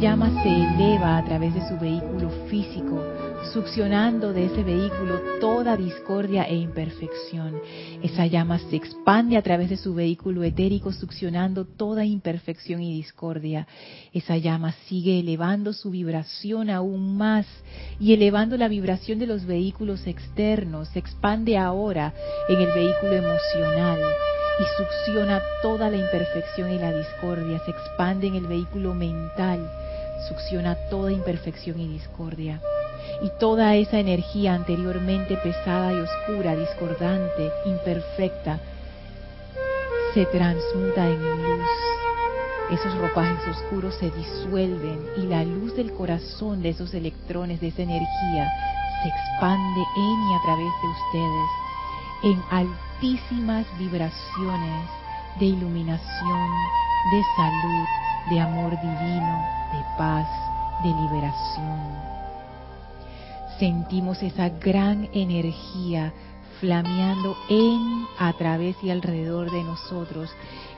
llama se eleva a través de su vehículo físico, succionando de ese vehículo toda discordia e imperfección. Esa llama se expande a través de su vehículo etérico, succionando toda imperfección y discordia. Esa llama sigue elevando su vibración aún más y elevando la vibración de los vehículos externos. Se expande ahora en el vehículo emocional y succiona toda la imperfección y la discordia. Se expande en el vehículo mental, succiona toda imperfección y discordia y toda esa energía anteriormente pesada y oscura, discordante, imperfecta, se transmuta en luz. Esos ropajes oscuros se disuelven y la luz del corazón de esos electrones, de esa energía, se expande en y a través de ustedes en altísimas vibraciones de iluminación, de salud, de amor divino, de paz, de liberación sentimos esa gran energía flameando en, a través y alrededor de nosotros,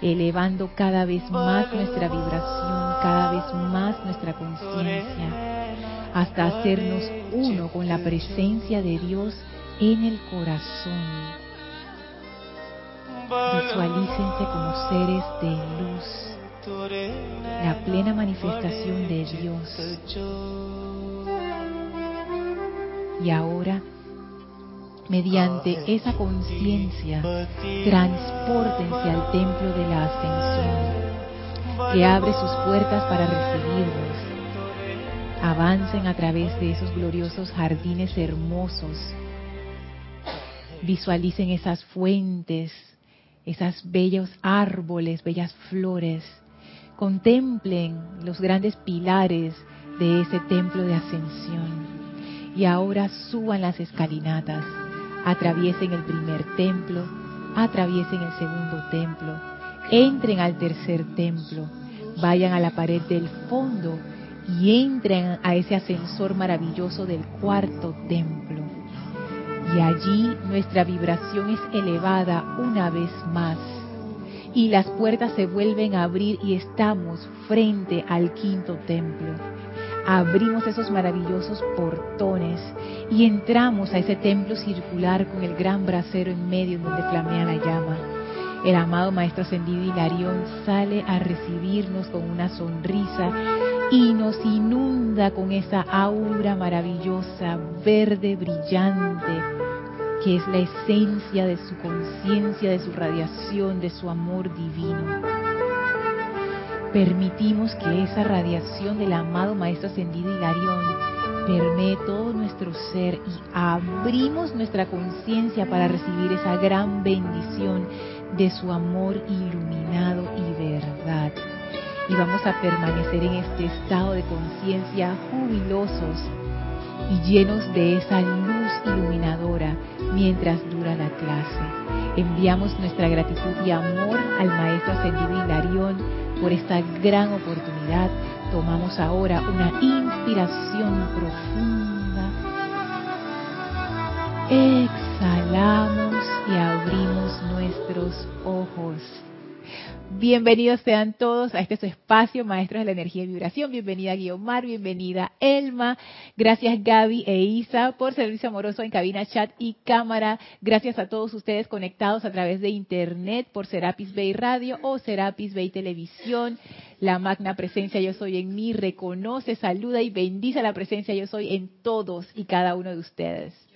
elevando cada vez más nuestra vibración, cada vez más nuestra conciencia, hasta hacernos uno con la presencia de Dios en el corazón. Visualícense como seres de luz, la plena manifestación de Dios y ahora, mediante esa conciencia, transpórtense al templo de la ascensión, que abre sus puertas para recibirnos. Avancen a través de esos gloriosos jardines hermosos. Visualicen esas fuentes, esas bellos árboles, bellas flores. Contemplen los grandes pilares de ese templo de ascensión y ahora suban las escalinatas, atraviesen el primer templo, atraviesen el segundo templo, entren al tercer templo, vayan a la pared del fondo y entren a ese ascensor maravilloso del cuarto templo. Y allí nuestra vibración es elevada una vez más. Y las puertas se vuelven a abrir y estamos frente al quinto templo abrimos esos maravillosos portones y entramos a ese templo circular con el gran brasero en medio donde flamea la llama. El amado Maestro Ascendido Hilarión sale a recibirnos con una sonrisa y nos inunda con esa aura maravillosa, verde, brillante, que es la esencia de su conciencia, de su radiación, de su amor divino permitimos que esa radiación del amado Maestro Ascendido Hilarión permee todo nuestro ser y abrimos nuestra conciencia para recibir esa gran bendición de su amor iluminado y verdad. Y vamos a permanecer en este estado de conciencia jubilosos y llenos de esa luz iluminadora mientras dura la clase. Enviamos nuestra gratitud y amor al Maestro Ascendido Hilarión por esta gran oportunidad. Tomamos ahora una inspiración profunda. Exhalamos y abrimos nuestros ojos. Bienvenidos sean todos a este su espacio, Maestros de la Energía y Vibración. Bienvenida Guiomar, bienvenida Elma. Gracias Gaby e Isa por servicio amoroso en cabina, chat y cámara. Gracias a todos ustedes conectados a través de internet por Serapis Bay Radio o Serapis Bay Televisión. La magna presencia yo soy en mí reconoce, saluda y bendice la presencia yo soy en todos y cada uno de ustedes.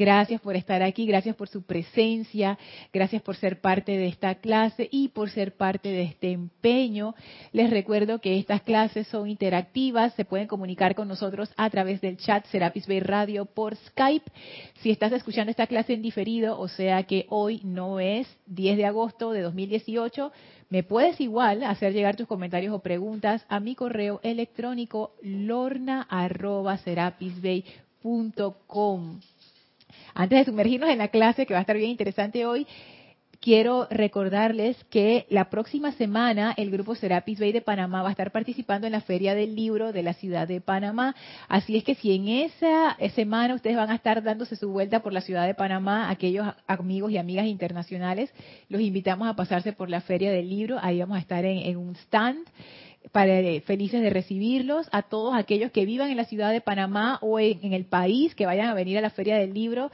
Gracias por estar aquí, gracias por su presencia, gracias por ser parte de esta clase y por ser parte de este empeño. Les recuerdo que estas clases son interactivas, se pueden comunicar con nosotros a través del chat Serapis Bay Radio por Skype. Si estás escuchando esta clase en diferido, o sea que hoy no es 10 de agosto de 2018, me puedes igual hacer llegar tus comentarios o preguntas a mi correo electrónico lorna.serapisbay.com. Antes de sumergirnos en la clase, que va a estar bien interesante hoy, quiero recordarles que la próxima semana el grupo Serapis Bay de Panamá va a estar participando en la Feria del Libro de la ciudad de Panamá. Así es que si en esa semana ustedes van a estar dándose su vuelta por la ciudad de Panamá, aquellos amigos y amigas internacionales, los invitamos a pasarse por la Feria del Libro. Ahí vamos a estar en, un stand para eh, felices de recibirlos a todos aquellos que vivan en la ciudad de Panamá o en, el país que vayan a venir a la Feria del Libro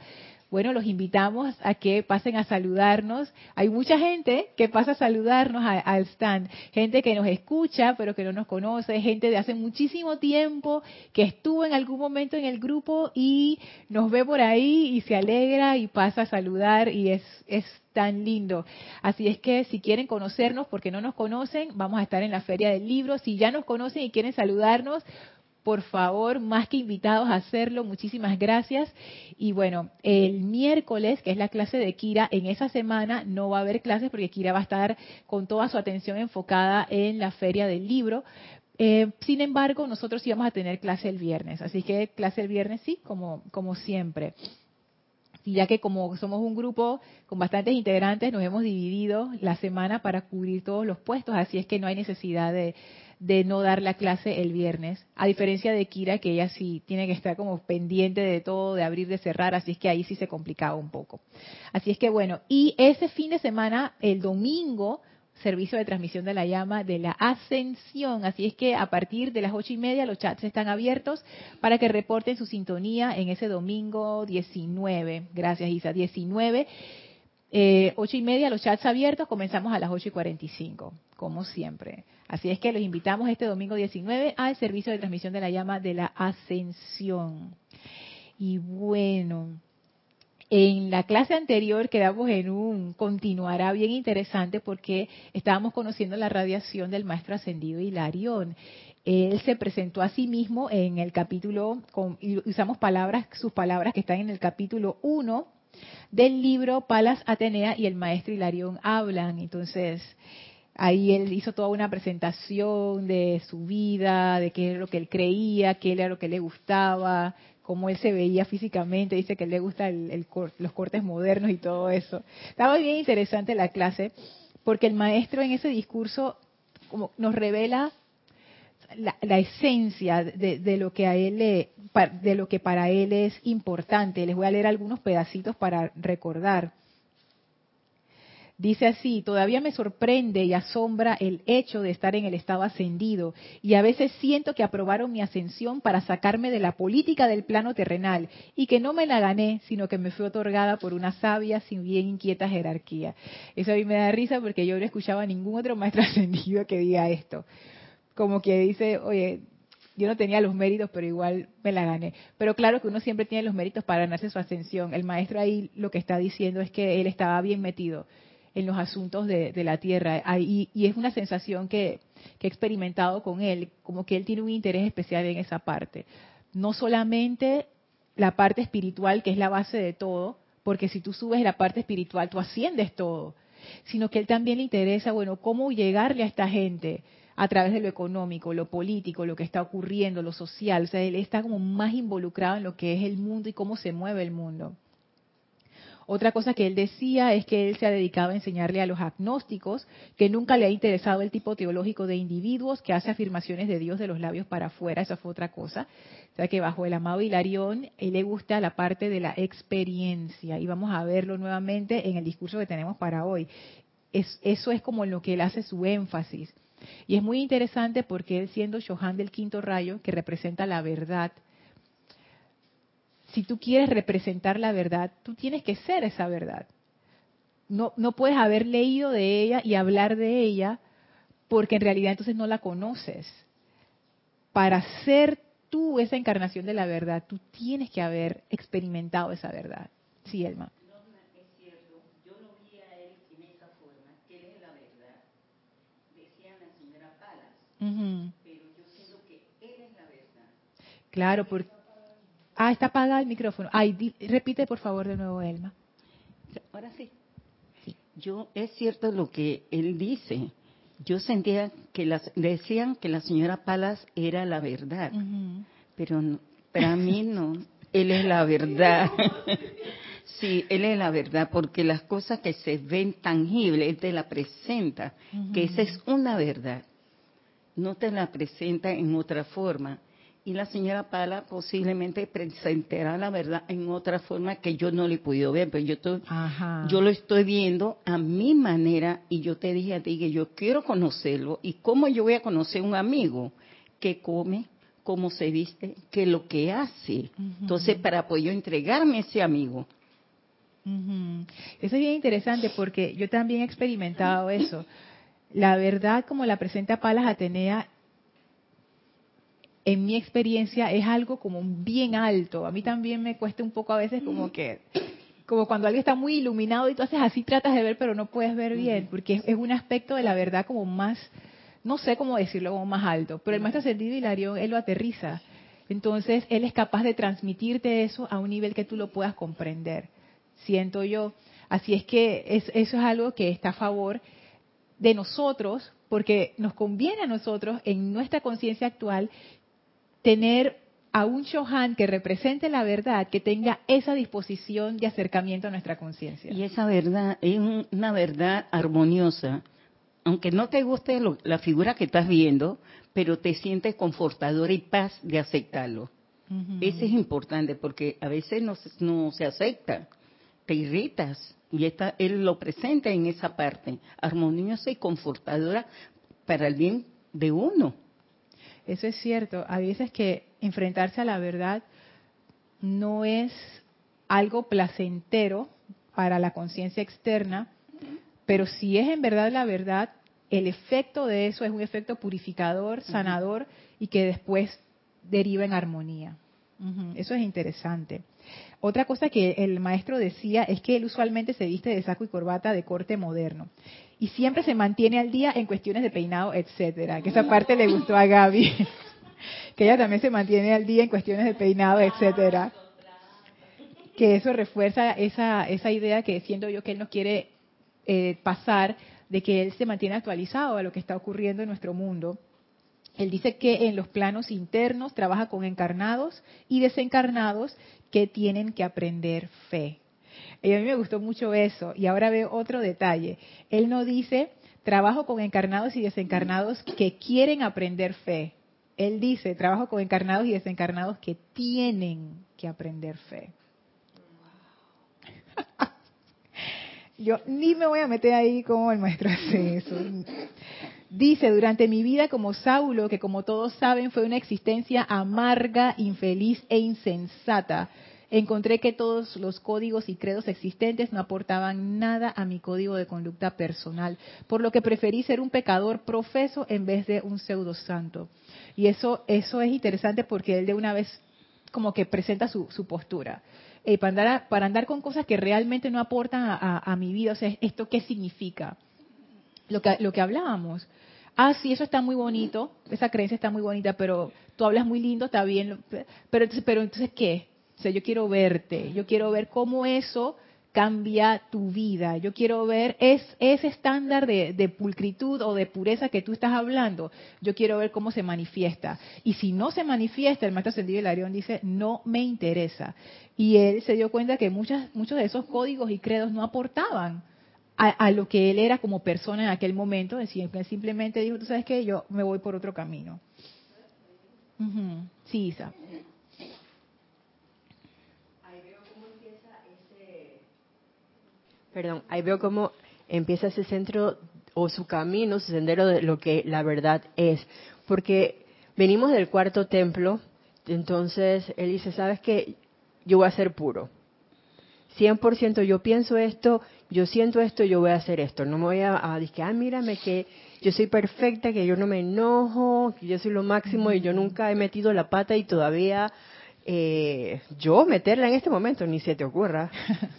bueno, los invitamos a que pasen a saludarnos. Hay mucha gente que pasa a saludarnos al stand, gente que nos escucha pero que no nos conoce, gente de hace muchísimo tiempo que estuvo en algún momento en el grupo y nos ve por ahí y se alegra y pasa a saludar y es, es tan lindo. Así es que si quieren conocernos porque no nos conocen, vamos a estar en la Feria del Libro. Si ya nos conocen y quieren saludarnos, por favor, más que invitados a hacerlo, muchísimas gracias. Y bueno, el miércoles, que es la clase de Kira, en esa semana no va a haber clases porque Kira va a estar con toda su atención enfocada en la feria del libro. Eh, sin embargo, nosotros íbamos a tener clase el viernes, así que clase el viernes sí, como, como siempre. Y ya que como somos un grupo con bastantes integrantes, nos hemos dividido la semana para cubrir todos los puestos, así es que no hay necesidad de, de no dar la clase el viernes, a diferencia de Kira, que ella sí tiene que estar como pendiente de todo, de abrir, de cerrar, así es que ahí sí se complicaba un poco. Así es que bueno, y ese fin de semana, el domingo, servicio de transmisión de la llama de la ascensión. Así es que a partir de las ocho y media los chats están abiertos para que reporten su sintonía en ese domingo 19. Gracias, Isa. 19. Eh, ocho y media los chats abiertos. Comenzamos a las ocho y cuarenta y cinco, como siempre. Así es que los invitamos este domingo 19 al servicio de transmisión de la llama de la ascensión. Y bueno, en la clase anterior quedamos en un continuará bien interesante porque estábamos conociendo la radiación del maestro ascendido Hilarión. Él se presentó a sí mismo en el capítulo, usamos palabras, sus palabras que están en el capítulo 1 del libro Palas Atenea y el maestro Hilarión hablan. Entonces, Ahí él hizo toda una presentación de su vida, de qué era lo que él creía, qué era lo que le gustaba, cómo él se veía físicamente. Dice que le gusta los cortes modernos y todo eso. Estaba bien interesante la clase porque el maestro en ese discurso como nos revela la, esencia de, de, lo que a él le, de lo que para él es importante. Les voy a leer algunos pedacitos para recordar. Dice así, todavía me sorprende y asombra el hecho de estar en el estado ascendido y a veces siento que aprobaron mi ascensión para sacarme de la política del plano terrenal y que no me la gané, sino que me fue otorgada por una sabia, sin bien inquieta jerarquía. Eso a mí me da risa porque yo no escuchaba a ningún otro maestro ascendido que diga esto. Como que dice, oye, yo no tenía los méritos, pero igual me la gané. Pero claro que uno siempre tiene los méritos para ganarse su ascensión. El maestro ahí lo que está diciendo es que él estaba bien metido en los asuntos de, la tierra. Y, es una sensación que, he experimentado con él, como que él tiene un interés especial en esa parte. No solamente la parte espiritual, que es la base de todo, porque si tú subes la parte espiritual, tú asciendes todo, sino que él también le interesa, bueno, cómo llegarle a esta gente a través de lo económico, lo político, lo que está ocurriendo, lo social. O sea, él está como más involucrado en lo que es el mundo y cómo se mueve el mundo. Otra cosa que él decía es que él se ha dedicado a enseñarle a los agnósticos que nunca le ha interesado el tipo teológico de individuos que hace afirmaciones de Dios de los labios para afuera, esa fue otra cosa. O sea que bajo el amado Hilarión, él le gusta la parte de la experiencia y vamos a verlo nuevamente en el discurso que tenemos para hoy. eso es como lo que él hace su énfasis. Y es muy interesante porque él siendo Johan del quinto rayo, que representa la verdad, si tú quieres representar la verdad, tú tienes que ser esa verdad. No, no puedes haber leído de ella y hablar de ella porque en realidad entonces no la conoces. Para ser tú esa encarnación de la verdad, tú tienes que haber experimentado esa verdad. Sí, Elma. Pero yo siento que Él es la verdad. Claro, porque... Ah, está apagado el micrófono. Ay, repite por favor de nuevo, Elma. Ahora sí. Yo, es cierto lo que él dice. Yo sentía que las, decían que la señora Palas era la verdad, pero para mí no. Él es la verdad. sí, él es la verdad, porque las cosas que se ven tangibles, él te la presenta, que esa es una verdad no te la presenta en otra forma. Y la señora Pala posiblemente presentará la verdad en otra forma que yo no le he podido ver, pero yo, estoy, yo lo estoy viendo a mi manera y yo te dije a ti que yo quiero conocerlo y cómo yo voy a conocer un amigo que come, cómo se viste, que lo que hace. Entonces, para poder yo entregarme a ese amigo. Eso es bien interesante porque yo también he experimentado eso la verdad como la presenta Palas Atenea, en mi experiencia es algo como bien alto. A mí también me cuesta un poco a veces como que, como cuando alguien está muy iluminado y tú haces así, tratas de ver, pero no puedes ver bien, porque es, un aspecto de la verdad como más, no sé cómo decirlo, como más alto. Pero el maestro ascendido Hilarión, él lo aterriza. Entonces, él es capaz de transmitirte eso a un nivel que tú lo puedas comprender. Siento yo. Así es que eso es algo que está a favor de nosotros, porque nos conviene a nosotros en nuestra conciencia actual tener a un Shohan que represente la verdad, que tenga esa disposición de acercamiento a nuestra conciencia. Y esa verdad es una verdad armoniosa. Aunque no te guste la figura que estás viendo, pero te sientes confortador y paz de aceptarlo. Eso es importante porque a veces no, no se acepta, te irritas, y esta, él lo presenta en esa parte, armoniosa y confortadora para el bien de uno. Eso es cierto. A veces que enfrentarse a la verdad no es algo placentero para la conciencia externa, pero si es en verdad la verdad, el efecto de eso es un efecto purificador, sanador y que después deriva en armonía. Eso es interesante. Otra cosa que el maestro decía es que él usualmente se viste de saco y corbata de corte moderno y siempre se mantiene al día en cuestiones de peinado, etcétera. Que esa parte le gustó a Gaby, que ella también se mantiene al día en cuestiones de peinado, etcétera. Que eso refuerza esa esa idea que siento yo que él nos quiere eh, pasar de que él se mantiene actualizado a lo que está ocurriendo en nuestro mundo él dice que en los planos internos trabaja con encarnados y desencarnados que tienen que aprender fe. Y a mí me gustó mucho eso. Y ahora veo otro detalle. Él no dice trabajo con encarnados y desencarnados que quieren aprender fe. Él dice trabajo con encarnados y desencarnados que tienen que aprender fe. Yo ni me voy a meter ahí como el maestro hace eso. Dice, durante mi vida como Saulo, que como todos saben fue una existencia amarga, infeliz e insensata, encontré que todos los códigos y credos existentes no aportaban nada a mi código de conducta personal, por lo que preferí ser un pecador profeso en vez de un pseudo santo. Y eso, eso es interesante porque él de una vez como que presenta su, postura. Eh, para, andar para andar con cosas que realmente no aportan a, a mi vida, o sea, ¿esto qué significa? Lo que, lo que hablábamos. Ah, sí, eso está muy bonito, esa creencia está muy bonita, pero tú hablas muy lindo, está bien, pero pero entonces ¿qué? O yo quiero verte, yo quiero ver cómo eso cambia tu vida. Yo quiero ver es, ese estándar de, de, pulcritud o de pureza que tú estás hablando. Yo quiero ver cómo se manifiesta. Y si no se manifiesta, el maestro ascendido Hilarión dice, no me interesa. Y él se dio cuenta que muchas, muchos de esos códigos y credos no aportaban a, lo que él era como persona en aquel momento, decir, que simplemente dijo, tú sabes qué, yo me voy por otro camino. Sí, Isa. Ahí veo cómo empieza ese... Perdón, ahí veo cómo empieza ese centro o su camino, su sendero de lo que la verdad es. Porque venimos del cuarto templo, entonces él dice, ¿sabes qué? Yo voy a ser puro. 100% yo pienso esto, yo siento esto, yo voy a hacer esto. No me voy a, a decir, ah, mírame que yo soy perfecta, que yo no me enojo, que yo soy lo máximo y yo nunca he metido la pata y todavía eh, yo meterla en este momento, ni se te ocurra.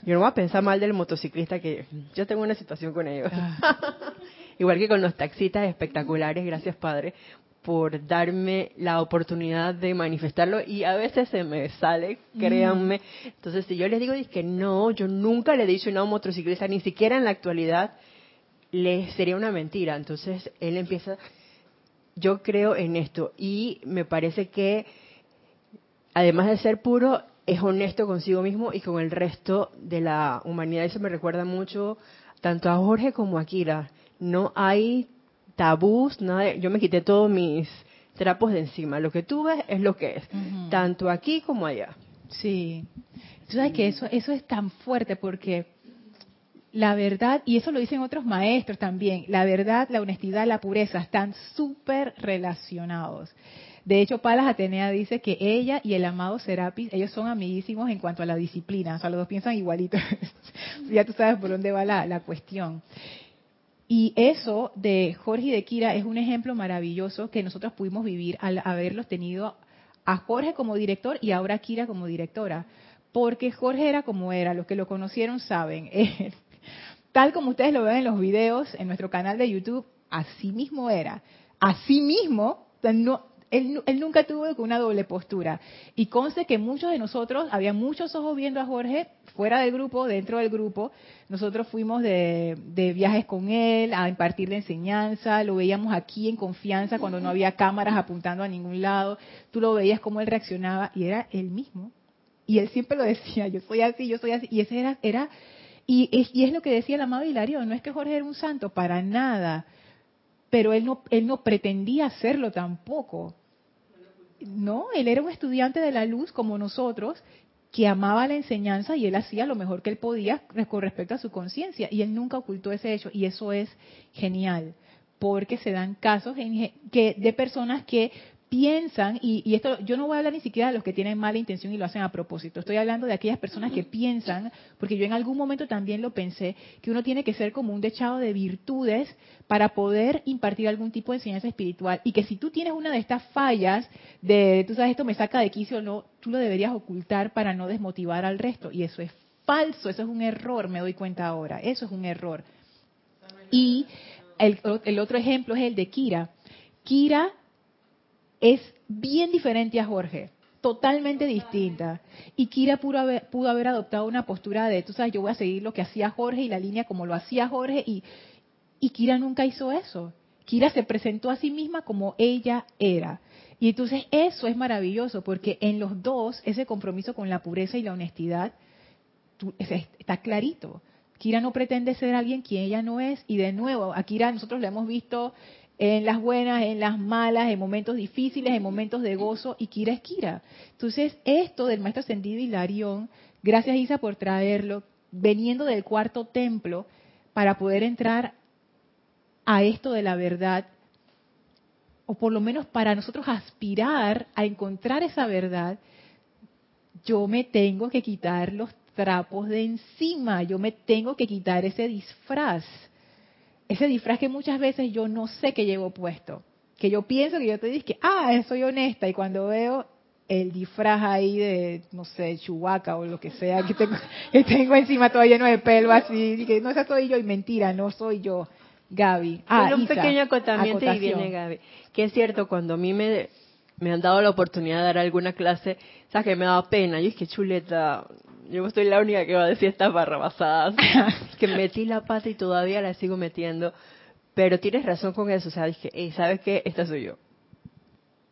Yo no voy a pensar mal del motociclista que yo tengo una situación con ellos. Ah. Igual que con los taxistas espectaculares, gracias Padre, por darme la oportunidad de manifestarlo y a veces se me sale, créanme. Entonces, si yo les digo que no, yo nunca le he dicho a un motociclista, ni siquiera en la actualidad, le sería una mentira. Entonces, él empieza, yo creo en esto y me parece que además de ser puro, es honesto consigo mismo y con el resto de la humanidad. Eso me recuerda mucho tanto a Jorge como a Kira. No hay tabús, nada. Yo me quité todos mis trapos de encima. Lo que tú ves es lo que es, tanto aquí como allá. Sí. Tú sabes que eso, eso es tan fuerte porque la verdad, y eso lo dicen otros maestros también, la verdad, la honestidad, la pureza están súper relacionados. De hecho, Palas Atenea dice que ella y el amado Serapis, ellos son amiguísimos en cuanto a la disciplina, o sea, los dos piensan igualitos. ya tú sabes por dónde va la, cuestión. Y eso de Jorge y de Kira es un ejemplo maravilloso que nosotros pudimos vivir al haberlos tenido a Jorge como director y ahora a Kira como directora. Porque Jorge era como era, los que lo conocieron saben. Tal como ustedes lo ven en los videos en nuestro canal de YouTube, así mismo era. Así mismo, no, él, nunca tuvo una doble postura. Y conste que muchos de nosotros, había muchos ojos viendo a Jorge fuera del grupo, dentro del grupo. Nosotros fuimos de, viajes con él, a impartir la enseñanza, lo veíamos aquí en confianza cuando no había cámaras apuntando a ningún lado. Tú lo veías cómo él reaccionaba y era él mismo. Y él siempre lo decía, yo soy así, yo soy así. Y ese era, era y es, y es lo que decía el amado Hilario, no es que Jorge era un santo, para nada pero él no, él no pretendía hacerlo tampoco. No, él era un estudiante de la luz como nosotros, que amaba la enseñanza y él hacía lo mejor que él podía con respecto a su conciencia y él nunca ocultó ese hecho y eso es genial porque se dan casos que de personas que piensan, y, esto yo no voy a hablar ni siquiera de los que tienen mala intención y lo hacen a propósito, estoy hablando de aquellas personas que piensan, porque yo en algún momento también lo pensé, que uno tiene que ser como un dechado de virtudes para poder impartir algún tipo de enseñanza espiritual, y que si tú tienes una de estas fallas, de, tú sabes, esto me saca de quicio o no, tú lo deberías ocultar para no desmotivar al resto, y eso es falso, eso es un error, me doy cuenta ahora, eso es un error. Y el, el otro ejemplo es el de Kira. Kira es bien diferente a Jorge, totalmente distinta. Y Kira pudo haber, pudo haber adoptado una postura de, tú sabes, yo voy a seguir lo que hacía Jorge y la línea como lo hacía Jorge, y, y Kira nunca hizo eso. Kira se presentó a sí misma como ella era. Y entonces eso es maravilloso, porque en los dos ese compromiso con la pureza y la honestidad está clarito. Kira no pretende ser alguien quien ella no es, y de nuevo, a Kira nosotros le hemos visto en las buenas, en las malas, en momentos difíciles, en momentos de gozo, y Kira es Kira. Entonces, esto del maestro ascendido Hilarión, gracias Isa por traerlo, veniendo del cuarto templo, para poder entrar a esto de la verdad, o por lo menos para nosotros aspirar a encontrar esa verdad, yo me tengo que quitar los trapos de encima, yo me tengo que quitar ese disfraz ese disfraz que muchas veces yo no sé que llevo puesto, que yo pienso que yo te dije que, ah, soy honesta, y cuando veo el disfraz ahí de, no sé, chubaca o lo que sea que tengo, que tengo encima todo lleno de pelo así, dije, no, esa soy yo, y mentira, no soy yo, Gaby. Ah, un pequeño acotamiento y viene Gaby. Que es cierto, cuando a mí me, me han dado la oportunidad de dar alguna clase, sea, que me da pena, yo es que chuleta, yo estoy la única que va a decir estas barrabasadas. que metí la pata y todavía la sigo metiendo. Pero tienes razón con eso. O sea, dije, ¿sabes qué? Esta soy yo.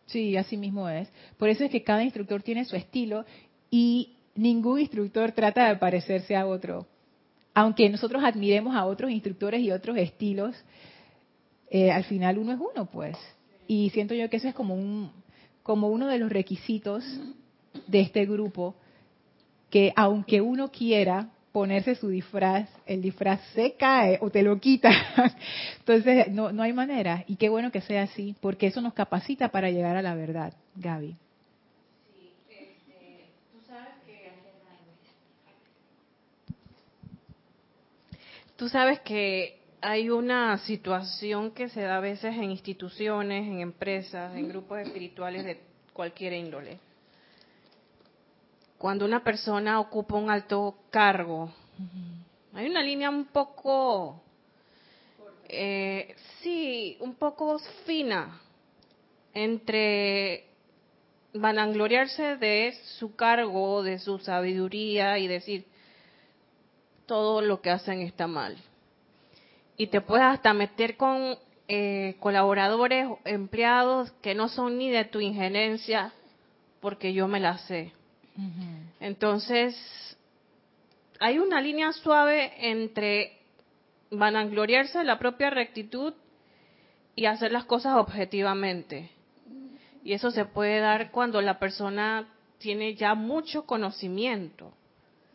Sí, así mismo es. Por eso es que cada instructor tiene su estilo y ningún instructor trata de parecerse a otro. Aunque nosotros admiremos a otros instructores y otros estilos, eh, al final uno es uno, pues. Y siento yo que eso es como un, como uno de los requisitos de este grupo que aunque uno quiera ponerse su disfraz, el disfraz se cae o te lo quita. Entonces, no, no hay manera. Y qué bueno que sea así, porque eso nos capacita para llegar a la verdad, Gaby. Tú sabes que hay una situación que se da a veces en instituciones, en empresas, en grupos espirituales de cualquier índole, cuando una persona ocupa un alto cargo, hay una línea un poco, eh, sí, un poco fina entre vanagloriarse de su cargo, de su sabiduría y decir todo lo que hacen está mal. Y te puedes hasta meter con eh, colaboradores, empleados que no son ni de tu injerencia, porque yo me la sé. Entonces, hay una línea suave entre vanagloriarse de la propia rectitud y hacer las cosas objetivamente. Y eso se puede dar cuando la persona tiene ya mucho conocimiento.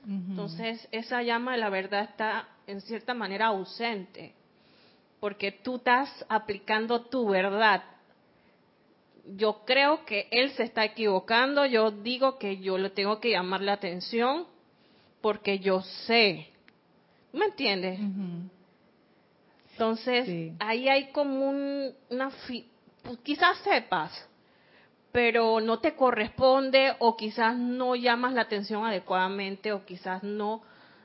Entonces, esa llama de la verdad está en cierta manera ausente, porque tú estás aplicando tu verdad. Yo creo que él se está equivocando, yo digo que yo le tengo que llamar la atención porque yo sé. ¿Me entiendes? Entonces, ahí hay como un, una... Pues, quizás sepas, pero no te corresponde o quizás no llamas la atención adecuadamente o quizás no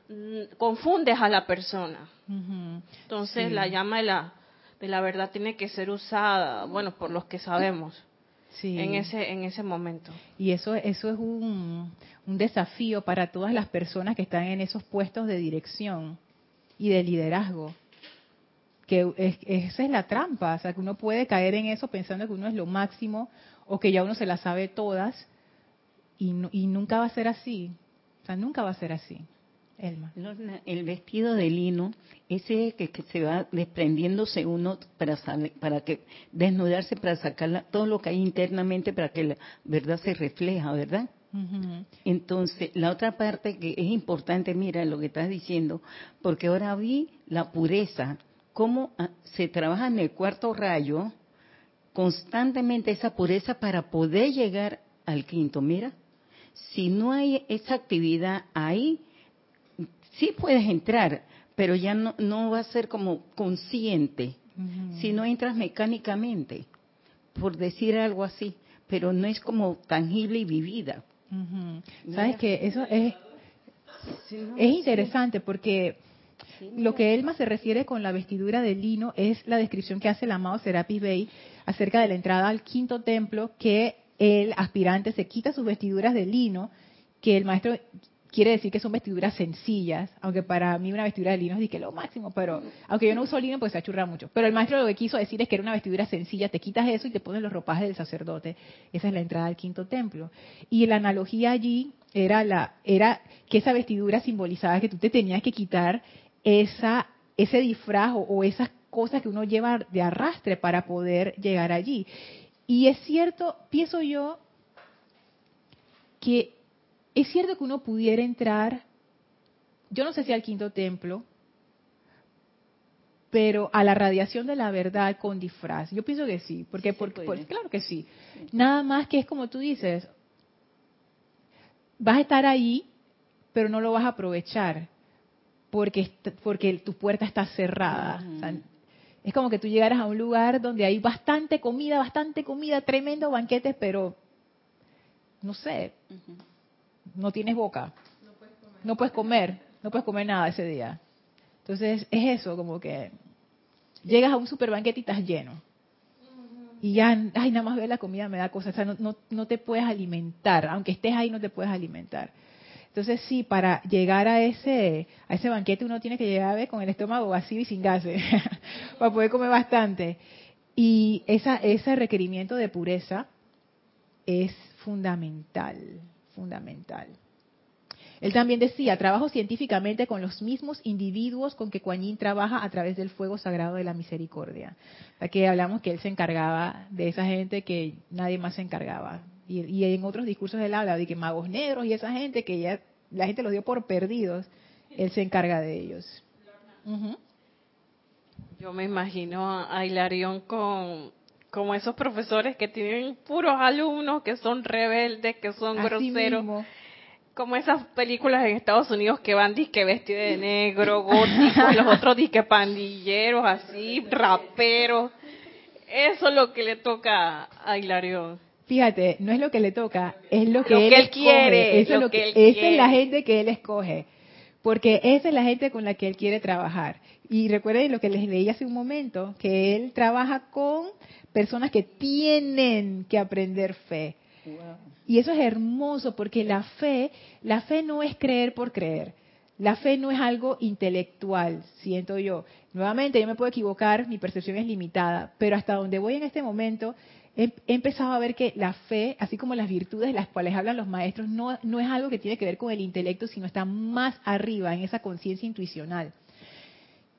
mm, confundes a la persona. Entonces, la llama de la, de la verdad tiene que ser usada, bueno, por los que sabemos. En ese en ese momento. Y eso eso es un, un desafío para todas las personas que están en esos puestos de dirección y de liderazgo que esa es la trampa, o sea, que uno puede caer en eso pensando que uno es lo máximo o que ya uno se las sabe todas y, y nunca va a ser así, o sea, nunca va a ser así. Elma. El vestido de lino, ese que, que se va desprendiéndose uno para, para que desnudarse, para sacar todo lo que hay internamente, para que la verdad se refleja, ¿verdad? Entonces, la otra parte que es importante, mira lo que estás diciendo, porque ahora vi la pureza, cómo ah, se trabaja en el cuarto rayo constantemente esa pureza para poder llegar al quinto. Mira, si no hay esa actividad ahí, sí puedes entrar, pero ya no, no va a ser como consciente, si no entras mecánicamente, por decir algo así, pero no es como tangible y vivida. Sabes que eso es, es interesante porque lo que Elma se refiere con la vestidura de lino es la descripción que hace el amado Serapis Bey acerca de la entrada al quinto templo, que el aspirante se quita sus vestiduras de lino, que el maestro quiere decir que son vestiduras sencillas, aunque para mí una vestidura de lino es que lo máximo, pero aunque yo no uso lino pues se achurra mucho. Pero el maestro lo que quiso decir es que era una vestidura sencilla, te quitas eso y te pones los ropajes del sacerdote. Esa es la entrada al quinto templo. Y la analogía allí era la era que esa vestidura simbolizaba que tú te tenías que quitar esa, ese disfraz o, esas cosas que uno lleva de arrastre para poder llegar allí. Y es cierto, pienso yo, que es cierto que uno pudiera entrar, yo no sé si al quinto templo, pero a la radiación de la verdad con disfraz. Yo pienso que sí, porque, porque claro que sí. Nada más que es como tú dices, vas a estar ahí, pero no lo vas a aprovechar porque, porque tu puerta está cerrada. es como que tú llegaras a un lugar donde hay bastante comida, bastante comida, tremendo banquetes, pero no sé, no tienes boca, no puedes, comer. no puedes comer, nada ese día. Entonces es eso, como que llegas a un super banquete y estás lleno. Y ya, ay, nada más ver la comida me da cosas, o sea, no, no, no te puedes alimentar, aunque estés ahí no te puedes alimentar. Entonces sí, para llegar a ese a ese banquete uno tiene que llegar con el estómago vacío y sin gases para poder comer bastante. Y esa, ese requerimiento de pureza es fundamental, fundamental. Él también decía, trabajo científicamente con los mismos individuos con que Kuan Yin trabaja a través del fuego sagrado de la misericordia. Aquí hablamos que él se encargaba de esa gente que nadie más se encargaba. Y, en otros discursos él habla de que magos negros y esa gente que ya la gente los dio por perdidos, él se encarga de ellos. Yo me imagino a Hilarión con como esos profesores que tienen puros alumnos que son rebeldes, que son groseros. Como esas películas en Estados Unidos que van disque vestidos de negro, góticos, los otros disque pandilleros, así, raperos. Eso es lo que le toca a Hilarión. Fíjate, no es lo que le toca, es lo que, él, quiere. Eso es lo que, esa es la gente que él escoge. Porque esa es la gente con la que él quiere trabajar. Y recuerden lo que les leí hace un momento, que él trabaja con personas que tienen que aprender fe. Y eso es hermoso porque la fe, la fe no es creer por creer. La fe no es algo intelectual, siento yo. Nuevamente, yo me puedo equivocar, mi percepción es limitada, pero hasta donde voy en este momento, he, empezado a ver que la fe, así como las virtudes de las cuales hablan los maestros, no, no es algo que tiene que ver con el intelecto, sino está más arriba en esa conciencia intuicional.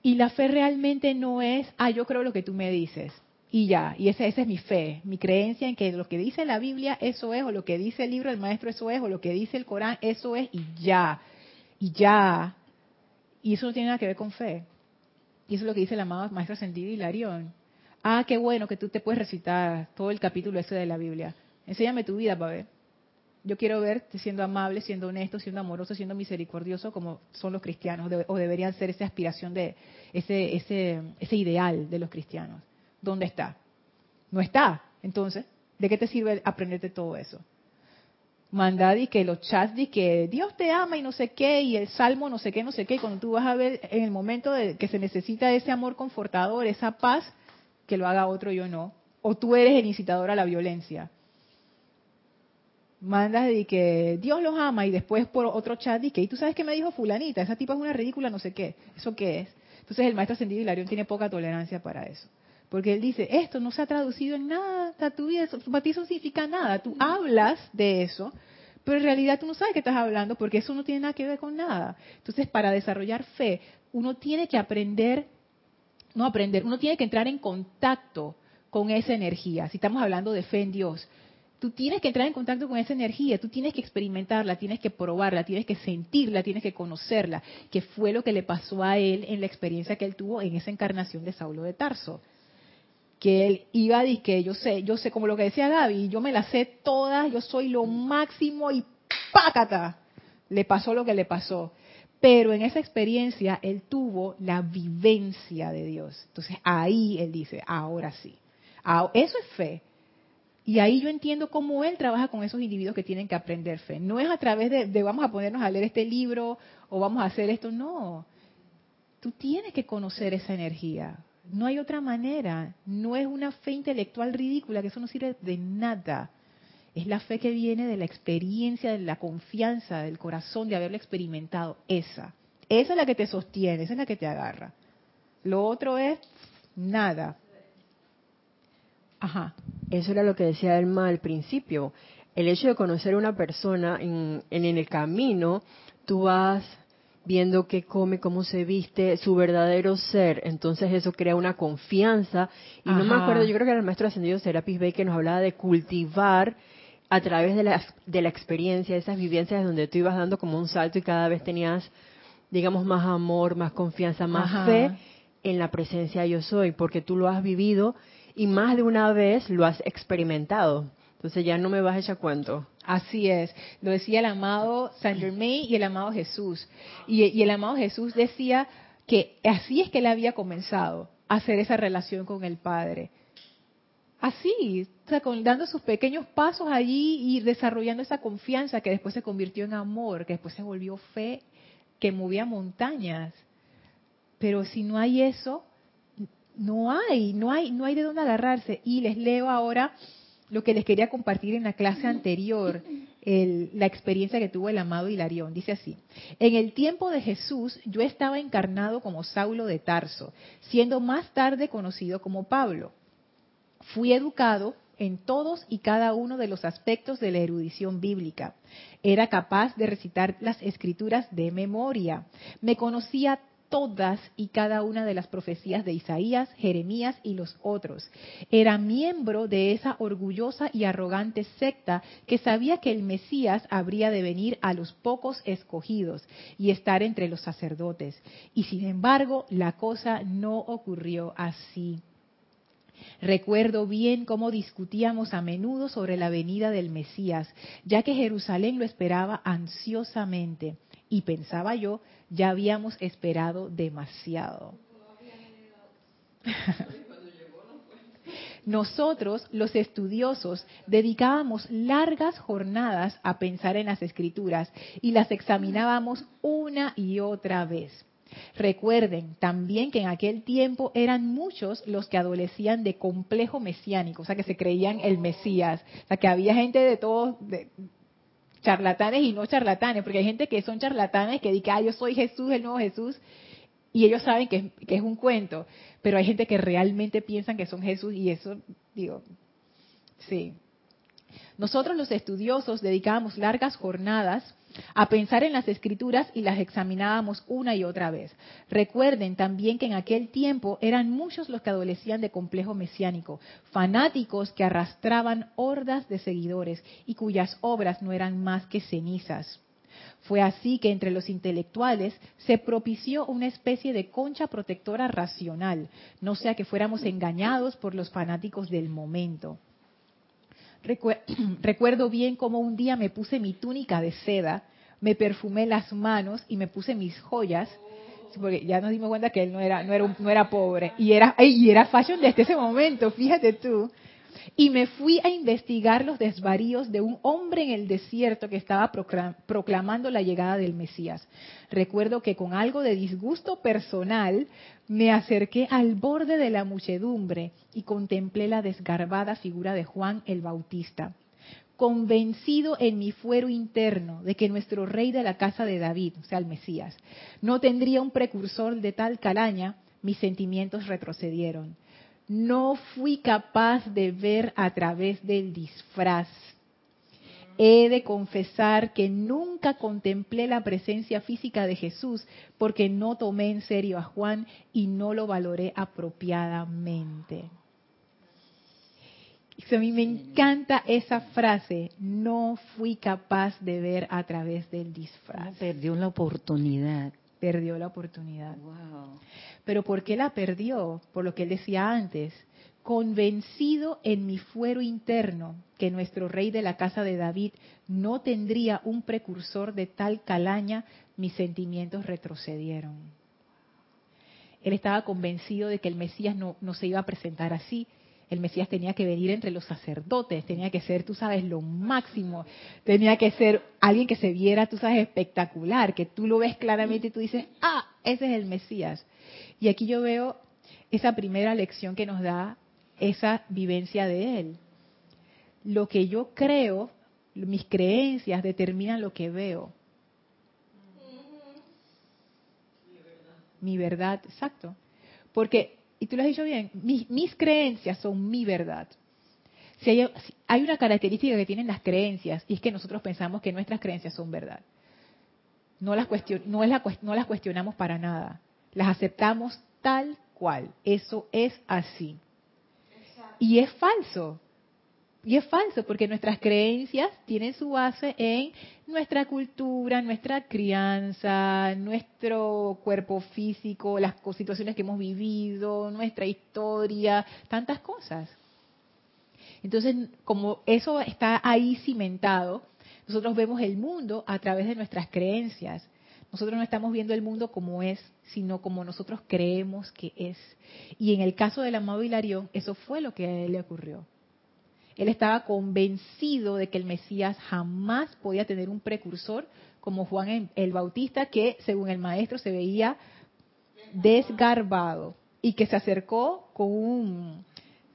Y la fe realmente no es, ah, yo creo lo que tú me dices. Y ya, y esa, esa es mi fe, mi creencia en que lo que dice la Biblia, eso es, o lo que dice el libro del maestro, eso es, o lo que dice el Corán, eso es, y ya y ya. Y eso no tiene nada que ver con fe. Y eso es lo que dice el amado Maestro Ascendido Hilarión. Ah, qué bueno que tú te puedes recitar todo el capítulo ese de la Biblia. Enséñame tu vida para. Yo quiero verte siendo amable, siendo honesto, siendo amoroso, siendo misericordioso, como son los cristianos, o deberían ser esa aspiración de ese, ese, ese ideal de los cristianos. ¿Dónde está? No está. Entonces, ¿de qué te sirve aprenderte todo eso? mandad y que los chats de que Dios te ama y no sé qué, y el salmo no sé qué, no sé qué, cuando tú vas a ver en el momento de que se necesita ese amor confortador, esa paz, que lo haga otro yo no. O tú eres el incitador a la violencia. Mandas de que Dios los ama y después por otro chat de que, y tú sabes que me dijo fulanita, esa tipa es una ridícula, no sé qué. ¿Eso qué es? Entonces el maestro ascendido Hilarión tiene poca tolerancia para eso. Porque él dice, esto no se ha traducido en nada, tu vida, para ti eso no significa nada. Tú hablas de eso, pero en realidad tú no sabes qué estás hablando porque eso no tiene nada que ver con nada. Entonces, para desarrollar fe, uno tiene que aprender, no aprender, uno tiene que entrar en contacto con esa energía. Si estamos hablando de fe en Dios, tú tienes que entrar en contacto con esa energía, tú tienes que experimentarla, tienes que probarla, tienes que sentirla, tienes que conocerla, que fue lo que le pasó a él en la experiencia que él tuvo en esa encarnación de Saulo de Tarso que él iba a que yo sé, yo sé, como lo que decía Gaby, yo me las sé todas, yo soy lo máximo y pácata, le pasó lo que le pasó. Pero en esa experiencia él tuvo la vivencia de Dios. Entonces ahí él dice, ahora sí. Eso es fe. Y ahí yo entiendo cómo él trabaja con esos individuos que tienen que aprender fe. No es a través de, de vamos a ponernos a leer este libro o vamos a hacer esto, no. Tú tienes que conocer esa energía. No hay otra manera. No es una fe intelectual ridícula, que eso no sirve de nada. Es la fe que viene de la experiencia, de la confianza, del corazón, de haberlo experimentado. Esa. Esa es la que te sostiene, esa es la que te agarra. Lo otro es nada. Ajá. Eso era lo que decía Elma al principio. El hecho de conocer a una persona en, en el camino, tú vas viendo qué come, cómo se viste, su verdadero ser. Entonces eso crea una confianza. Y no me acuerdo, yo creo que era el maestro ascendido Serapis Bey que nos hablaba de cultivar a través de la, de la experiencia, esas vivencias donde tú ibas dando como un salto y cada vez tenías, digamos, más amor, más confianza, más fe en la presencia yo soy, porque tú lo has vivido y más de una vez lo has experimentado. Entonces ya no me vas a echar cuento. Así es, lo decía el amado Saint Germain y el amado Jesús. Y, el amado Jesús decía que así es que él había comenzado a hacer esa relación con el Padre. Así, o sea, dando sus pequeños pasos allí y desarrollando esa confianza que después se convirtió en amor, que después se volvió fe, que movía montañas. Pero si no hay eso, no hay, no hay, no hay de dónde agarrarse. Y les leo ahora lo que les quería compartir en la clase anterior, la experiencia que tuvo el amado Hilarión. Dice así, en el tiempo de Jesús yo estaba encarnado como Saulo de Tarso, siendo más tarde conocido como Pablo. Fui educado en todos y cada uno de los aspectos de la erudición bíblica. Era capaz de recitar las escrituras de memoria. Me conocía todas y cada una de las profecías de Isaías, Jeremías y los otros. Era miembro de esa orgullosa y arrogante secta que sabía que el Mesías habría de venir a los pocos escogidos y estar entre los sacerdotes. Y sin embargo, la cosa no ocurrió así. Recuerdo bien cómo discutíamos a menudo sobre la venida del Mesías, ya que Jerusalén lo esperaba ansiosamente. Y pensaba yo, ya habíamos esperado demasiado. Nosotros, los estudiosos, dedicábamos largas jornadas a pensar en las escrituras y las examinábamos una y otra vez. Recuerden también que en aquel tiempo eran muchos los que adolecían de complejo mesiánico, o sea, que se creían el Mesías, o sea, que había gente de todos, charlatanes y no charlatanes, porque hay gente que son charlatanes que dice, ah, yo soy Jesús, el nuevo Jesús, y ellos saben que, que es un cuento, pero hay gente que realmente piensan que son Jesús y eso, digo, sí. Nosotros los estudiosos dedicábamos largas jornadas a pensar en las escrituras y las examinábamos una y otra vez. Recuerden también que en aquel tiempo eran muchos los que adolecían de complejo mesiánico, fanáticos que arrastraban hordas de seguidores y cuyas obras no eran más que cenizas. Fue así que entre los intelectuales se propició una especie de concha protectora racional, no sea que fuéramos engañados por los fanáticos del momento. Recuerdo bien cómo un día me puse mi túnica de seda, me perfumé las manos y me puse mis joyas, porque ya nos dimos cuenta que él no era, no era, no era pobre, y era, y era fashion desde ese momento, fíjate tú. Y me fui a investigar los desvaríos de un hombre en el desierto que estaba proclamando la llegada del Mesías. Recuerdo que con algo de disgusto personal me acerqué al borde de la muchedumbre y contemplé la desgarbada figura de Juan el Bautista. Convencido en mi fuero interno de que nuestro rey de la casa de David, o sea, el Mesías, no tendría un precursor de tal calaña, mis sentimientos retrocedieron no fui capaz de ver a través del disfraz. He de confesar que nunca contemplé la presencia física de Jesús porque no tomé en serio a Juan y no lo valoré apropiadamente. a mí me encanta esa frase, no fui capaz de ver a través del disfraz. Perdió la oportunidad perdió la oportunidad. Pero ¿por qué la perdió? Por lo que él decía antes, convencido en mi fuero interno que nuestro rey de la casa de David no tendría un precursor de tal calaña, mis sentimientos retrocedieron. Él estaba convencido de que el Mesías no, no se iba a presentar así, el Mesías tenía que venir entre los sacerdotes, tenía que ser, tú sabes, lo máximo, tenía que ser alguien que se viera, tú sabes, espectacular, que tú lo ves claramente y tú dices, ah, ese es el Mesías. Y aquí yo veo esa primera lección que nos da esa vivencia de él. Lo que yo creo, mis creencias determinan lo que veo. Mi verdad, exacto. Porque y tú lo has dicho bien, mis, creencias son mi verdad. Si hay, una característica que tienen las creencias y es que nosotros pensamos que nuestras creencias son verdad. No las, no, no las cuestionamos para nada. Las aceptamos tal cual. Eso es así. Y es falso. Y es falso porque nuestras creencias tienen su base en nuestra cultura, nuestra crianza, nuestro cuerpo físico, las situaciones que hemos vivido, nuestra historia, tantas cosas. Entonces, como eso está ahí cimentado, nosotros vemos el mundo a través de nuestras creencias. Nosotros no estamos viendo el mundo como es, sino como nosotros creemos que es. Y en el caso del amado Hilarión, eso fue lo que a él le ocurrió. Él estaba convencido de que el Mesías jamás podía tener un precursor como Juan el Bautista, que según el maestro se veía desgarbado y que se acercó con un,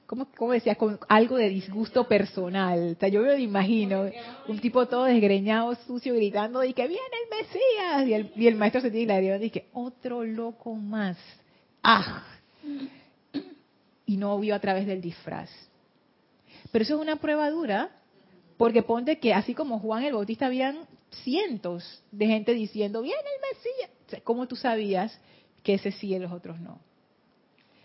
¿cómo, decía? Con algo de disgusto personal. O sea, yo me lo imagino, un tipo todo desgreñado, sucio, gritando, y que viene el Mesías. Y el, y el maestro se tiene la y que otro loco más. ¡Ah! Y no vio a través del disfraz. Pero eso es una prueba dura, porque ponte que así como Juan el Bautista habían cientos de gente diciendo, viene el Mesías. ¿Cómo tú sabías que ese sí y los otros no?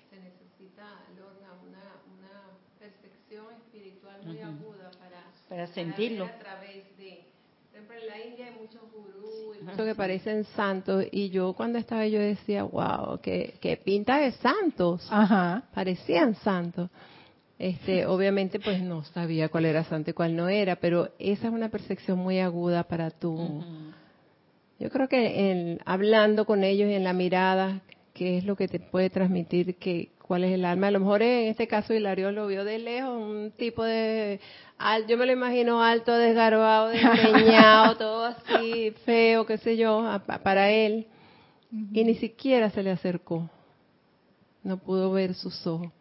Se necesita, Lorna, una, percepción espiritual muy aguda para, para sentirlo. a través de, por ejemplo, en la India hay muchos gurús y que parecen santos y yo cuando estaba yo decía, wow, que, que pinta de santos. Ajá. Parecían santos. Este, obviamente, pues no sabía cuál era santo y cuál no era, pero esa es una percepción muy aguda para tú. Yo creo que en, hablando con ellos y en la mirada, que es lo que te puede transmitir que cuál es el alma. A lo mejor en este caso Hilario lo vio de lejos, un tipo de... Yo me lo imagino alto, desgarbado, despeñado, todo así, feo, qué sé yo, para él. Y ni siquiera se le acercó. No pudo ver sus ojos.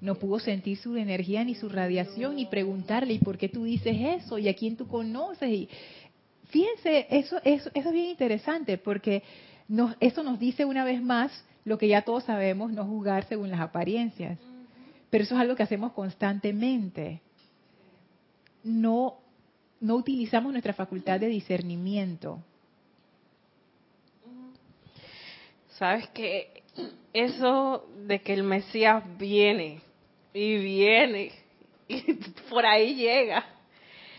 No pudo sentir su energía ni su radiación, ni preguntarle, ¿y por qué tú dices eso? ¿Y a quién tú conoces? Y fíjense, eso, eso, eso es bien interesante, porque nos, eso nos dice una vez más lo que ya todos sabemos, no juzgar según las apariencias. Pero eso es algo que hacemos constantemente. No, no utilizamos nuestra facultad de discernimiento. Sabes que eso de que el Mesías viene y viene y por ahí llega,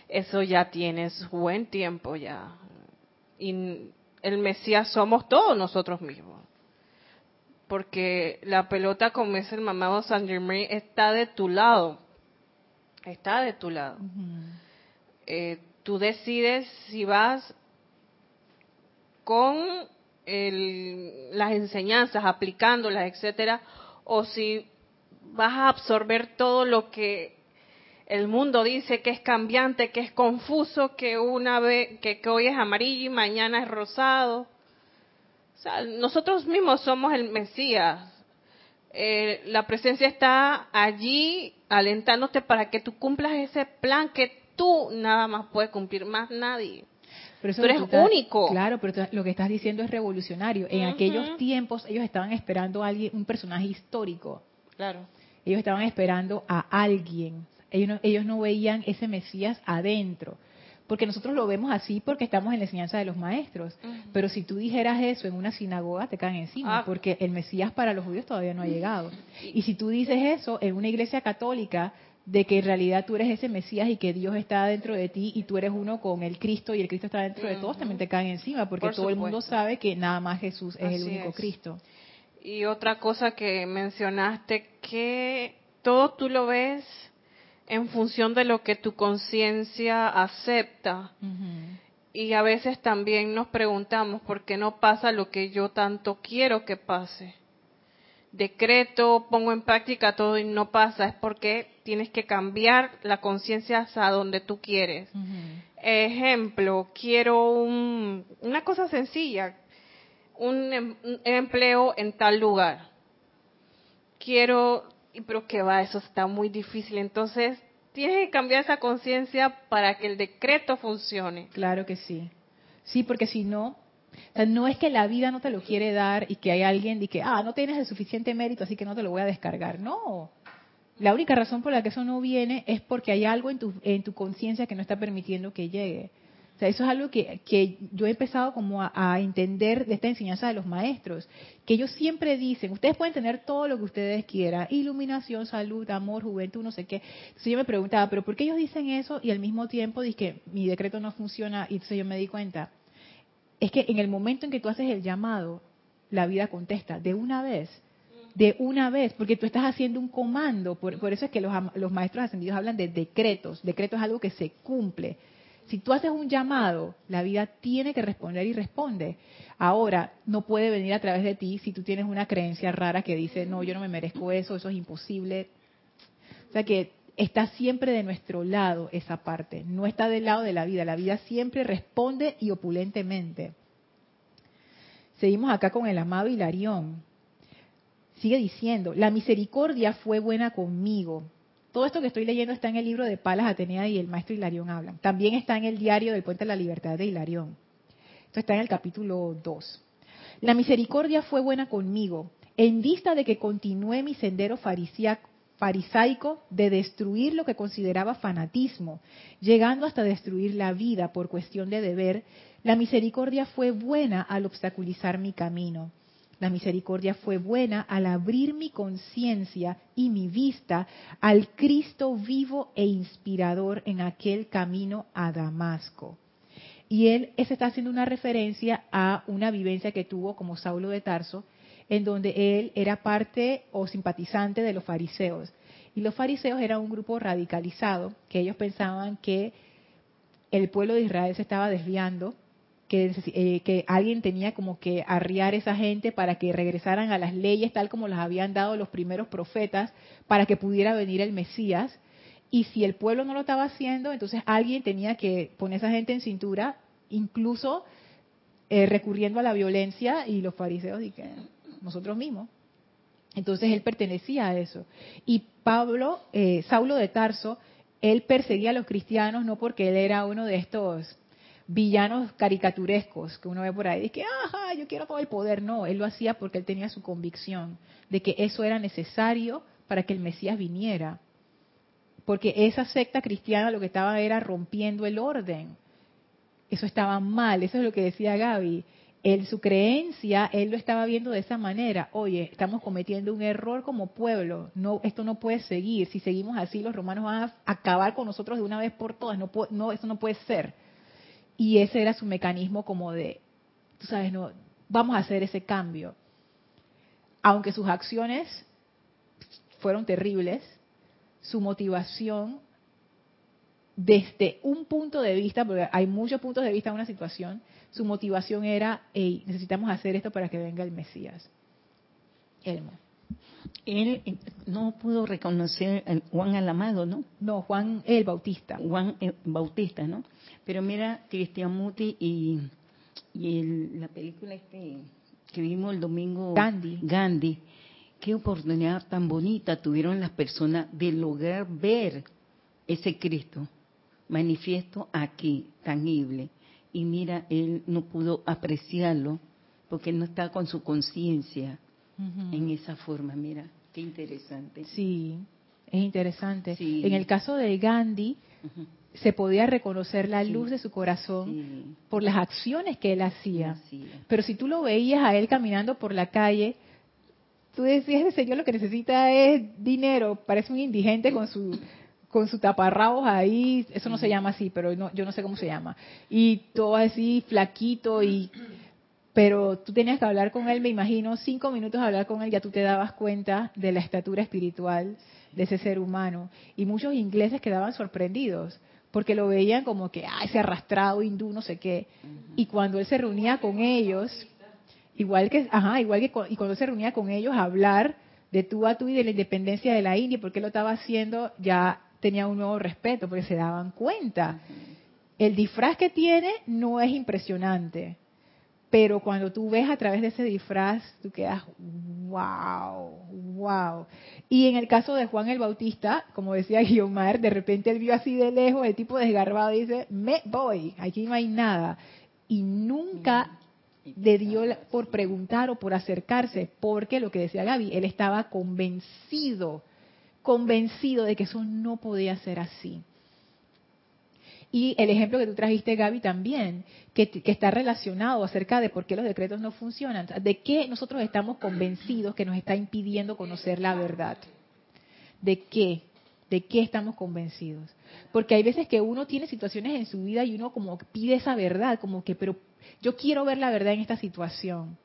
eso ya tiene su buen tiempo ya. Y el Mesías somos todos nosotros mismos porque la pelota, como es el mamado San Germain, está de tu lado. Está de tu lado. Eh, tú decides si vas con las enseñanzas, aplicándolas, etcétera, o si vas a absorber todo lo que el mundo dice que es cambiante, que es confuso, que una vez que hoy es amarillo y mañana es rosado o sea, nosotros mismos somos el Mesías. Eh, la presencia está allí alentándote para que tú cumplas ese plan que tú nada más puedes cumplir, más nadie. Pero tú eres único. Claro, pero lo que estás diciendo es revolucionario. En aquellos tiempos ellos estaban esperando a alguien, un personaje histórico. Claro. Ellos estaban esperando a alguien. Ellos ellos no veían ese Mesías adentro porque nosotros lo vemos así porque estamos en la enseñanza de los maestros. Pero si tú dijeras eso en una sinagoga, te caen encima, ah. porque el Mesías para los judíos todavía no ha llegado. Y si tú dices eso en una iglesia católica, de que en realidad tú eres ese Mesías y que Dios está dentro de ti y tú eres uno con el Cristo y el Cristo está dentro de todos, también te caen encima, porque todo el mundo sabe que nada más Jesús es el único Cristo. Y otra cosa que mencionaste, que todo tú lo ves en función de lo que tu conciencia acepta. Y a veces también nos preguntamos por qué no pasa lo que yo tanto quiero que pase. Decreto, pongo en práctica todo y no pasa, es porque tienes que cambiar la conciencia hacia donde tú quieres. Ejemplo, quiero un, una cosa sencilla, un, em, un empleo en tal lugar. Quiero pero que va, eso está muy difícil. Entonces, tienes que cambiar esa conciencia para que el decreto funcione. Claro que sí. Sí, porque si no, no es que la vida no te lo quiere dar y que hay alguien y que, ah, no tienes el suficiente mérito, así que no te lo voy a descargar. No. La única razón por la que eso no viene es porque hay algo en tu, en tu conciencia que no está permitiendo que llegue. O sea, eso es algo que, yo he empezado como a, entender de esta enseñanza de los maestros, que ellos siempre dicen, ustedes pueden tener todo lo que ustedes quieran, iluminación, salud, amor, juventud, no sé qué. Entonces yo me preguntaba, pero ¿por qué ellos dicen eso y al mismo tiempo dicen que mi decreto no funciona? Y entonces yo me di cuenta, es que en el momento en que tú haces el llamado, la vida contesta de una vez de una vez, porque tú estás haciendo un comando, por, por eso es que los, los maestros ascendidos hablan de decretos, decreto es algo que se cumple, si tú haces un llamado, la vida tiene que responder y responde. Ahora, no puede venir a través de ti si tú tienes una creencia rara que dice, no, yo no me merezco eso, eso es imposible. O sea que está siempre de nuestro lado esa parte, no está del lado de la vida. La vida siempre responde y opulentemente. Seguimos acá con el amado Hilarión. Sigue diciendo, la misericordia fue buena conmigo todo esto que estoy leyendo está en el libro de Palas Atenea y el maestro Hilarión hablan. También está en el diario del Puente de la Libertad de Hilarión. Esto está en el capítulo 2. La misericordia fue buena conmigo, en vista de que continué mi sendero farisaico de destruir lo que consideraba fanatismo, llegando hasta destruir la vida por cuestión de deber, la misericordia fue buena al obstaculizar mi camino. La misericordia fue buena al abrir mi conciencia y mi vista al Cristo vivo e inspirador en aquel camino a Damasco. Y él se está haciendo una referencia a una vivencia que tuvo como Saulo de Tarso, en donde él era parte o simpatizante de los fariseos. Y los fariseos eran un grupo radicalizado, que ellos pensaban que el pueblo de Israel se estaba desviando que, eh, que alguien tenía como que arriar esa gente para que regresaran a las leyes tal como las habían dado los primeros profetas, para que pudiera venir el Mesías. Y si el pueblo no lo estaba haciendo, entonces alguien tenía que poner a esa gente en cintura, incluso eh, recurriendo a la violencia y los fariseos y que nosotros mismos. Entonces él pertenecía a eso. Y Pablo, eh, Saulo de Tarso, él perseguía a los cristianos no porque él era uno de estos villanos caricaturescos que uno ve por ahí, y que, ajá, yo quiero todo el poder. No, él lo hacía porque él tenía su convicción de que eso era necesario para que el Mesías viniera. Porque esa secta cristiana lo que estaba era rompiendo el orden. Eso estaba mal, eso es lo que decía Gaby. Él, su creencia, él lo estaba viendo de esa manera. Oye, estamos cometiendo un error como pueblo. No, esto no puede seguir. Si seguimos así, los romanos van a acabar con nosotros de una vez por todas. No, no, eso no puede ser. Y ese era su mecanismo como de, tú sabes, no, vamos a hacer ese cambio. Aunque sus acciones fueron terribles, su motivación desde un punto de vista, porque hay muchos puntos de vista en una situación, su motivación era, hey, necesitamos hacer esto para que venga el Mesías. Elmo. Él eh, no pudo reconocer a Juan al Amado, ¿no? No, Juan el Bautista. Juan el Bautista, ¿no? Pero mira, Cristian Muti y, la película este que vimos el domingo, Gandhi. Gandhi, qué oportunidad tan bonita tuvieron las personas de lograr ver ese Cristo manifiesto aquí, tangible. Y mira, él no pudo apreciarlo porque él no está con su conciencia en esa forma. Mira, qué interesante. Sí, es interesante. En el caso de Gandhi, se podía reconocer la luz de su corazón por las acciones que él hacía. Pero si tú lo veías a él caminando por la calle, tú decías, ese señor lo que necesita es dinero, parece un indigente con su con su taparrabos ahí, eso no se llama así, pero no, yo no sé cómo se llama. Y todo así flaquito y pero tú tenías que hablar con él, me imagino, cinco minutos de hablar con él, ya tú te dabas cuenta de la estatura espiritual de ese ser humano. Y muchos ingleses quedaban sorprendidos, porque lo veían como que, ah, ese arrastrado hindú, no sé qué. Y cuando él se reunía con ellos, igual que, ajá, igual que, y cuando se reunía con ellos a hablar de tú a tú y de la independencia de la India, porque lo estaba haciendo, ya tenía un nuevo respeto, porque se daban cuenta. El disfraz que tiene no es impresionante, pero cuando tú ves a través de ese disfraz, tú quedas, wow, wow. Y en el caso de Juan el Bautista, como decía Guiomar, de repente él vio así de lejos, el tipo desgarbado y dice, me voy, aquí no hay nada. Y nunca le dio por preguntar o por acercarse, porque lo que decía Gaby, él estaba convencido, convencido de que eso no podía ser así. Y el ejemplo que tú trajiste, Gaby, también, que, está relacionado acerca de por qué los decretos no funcionan, de qué nosotros estamos convencidos que nos está impidiendo conocer la verdad. ¿De qué? ¿De qué estamos convencidos? Porque hay veces que uno tiene situaciones en su vida y uno como pide esa verdad, como que, pero yo quiero ver la verdad en esta situación.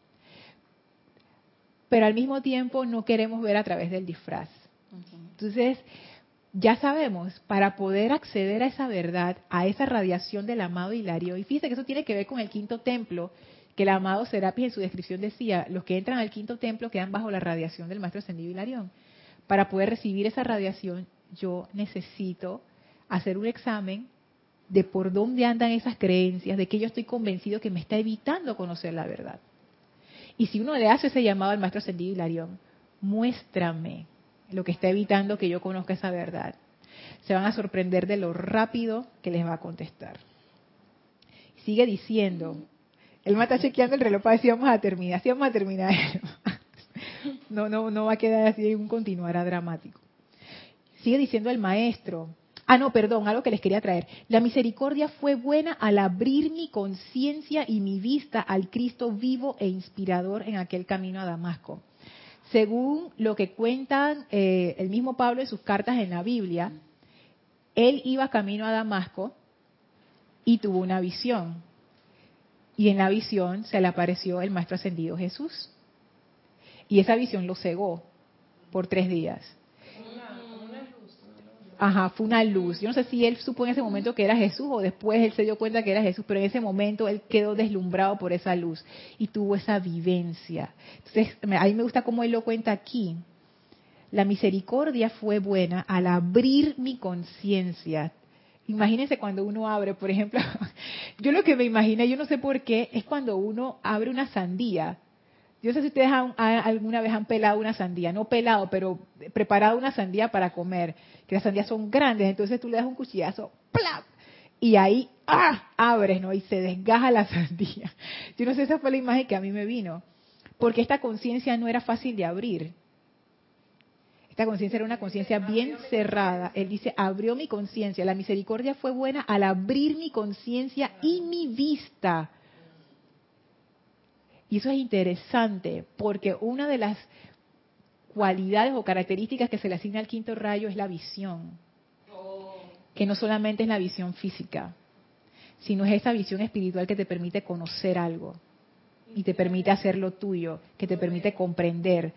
Pero al mismo tiempo no queremos ver a través del disfraz. Entonces, ya sabemos, para poder acceder a esa verdad, a esa radiación del amado Hilario, y fíjense que eso tiene que ver con el quinto templo, que el amado Serapis en su descripción decía, los que entran al quinto templo quedan bajo la radiación del maestro ascendido Hilarión. Para poder recibir esa radiación, yo necesito hacer un examen de por dónde andan esas creencias, de que yo estoy convencido que me está evitando conocer la verdad. Y si uno le hace ese llamado al maestro ascendido Hilarión, muéstrame lo que está evitando que yo conozca esa verdad. Se van a sorprender de lo rápido que les va a contestar. Sigue diciendo, él me está chequeando el reloj para decir vamos a terminar, así vamos a terminar. no, no, no va a quedar así un continuará dramático. Sigue diciendo el maestro, Ah, no, perdón, algo que les quería traer. La misericordia fue buena al abrir mi conciencia y mi vista al Cristo vivo e inspirador en aquel camino a Damasco según lo que cuentan eh, el mismo Pablo en sus cartas en la Biblia, él iba camino a Damasco y tuvo una visión. Y en la visión se le apareció el Maestro Ascendido Jesús. Y esa visión lo cegó por tres días. Ajá, fue una luz. Yo no sé si él supo en ese momento que era Jesús o después él se dio cuenta que era Jesús, pero en ese momento él quedó deslumbrado por esa luz y tuvo esa vivencia. Entonces, a mí me gusta cómo él lo cuenta aquí. La misericordia fue buena al abrir mi conciencia. Imagínense cuando uno abre, por ejemplo, yo lo que me imaginé, yo no sé por qué, es cuando uno abre una sandía yo no sé si ustedes alguna vez han pelado una sandía, no pelado, pero preparado una sandía para comer, que las sandías son grandes, entonces tú le das un cuchillazo, ¡plap! Y ahí, ¡ah! Abres, ¿no? Y se desgaja la sandía. Yo no sé, esa fue la imagen que a mí me vino. Porque esta conciencia no era fácil de abrir. Esta conciencia era una conciencia bien cerrada. Él dice, abrió mi conciencia. La misericordia fue buena al abrir mi conciencia y mi vista y eso es interesante porque una de las cualidades o características que se le asigna al quinto rayo es la visión. Que no solamente es la visión física, sino es esa visión espiritual que te permite conocer algo y te permite hacerlo tuyo, que te permite comprender.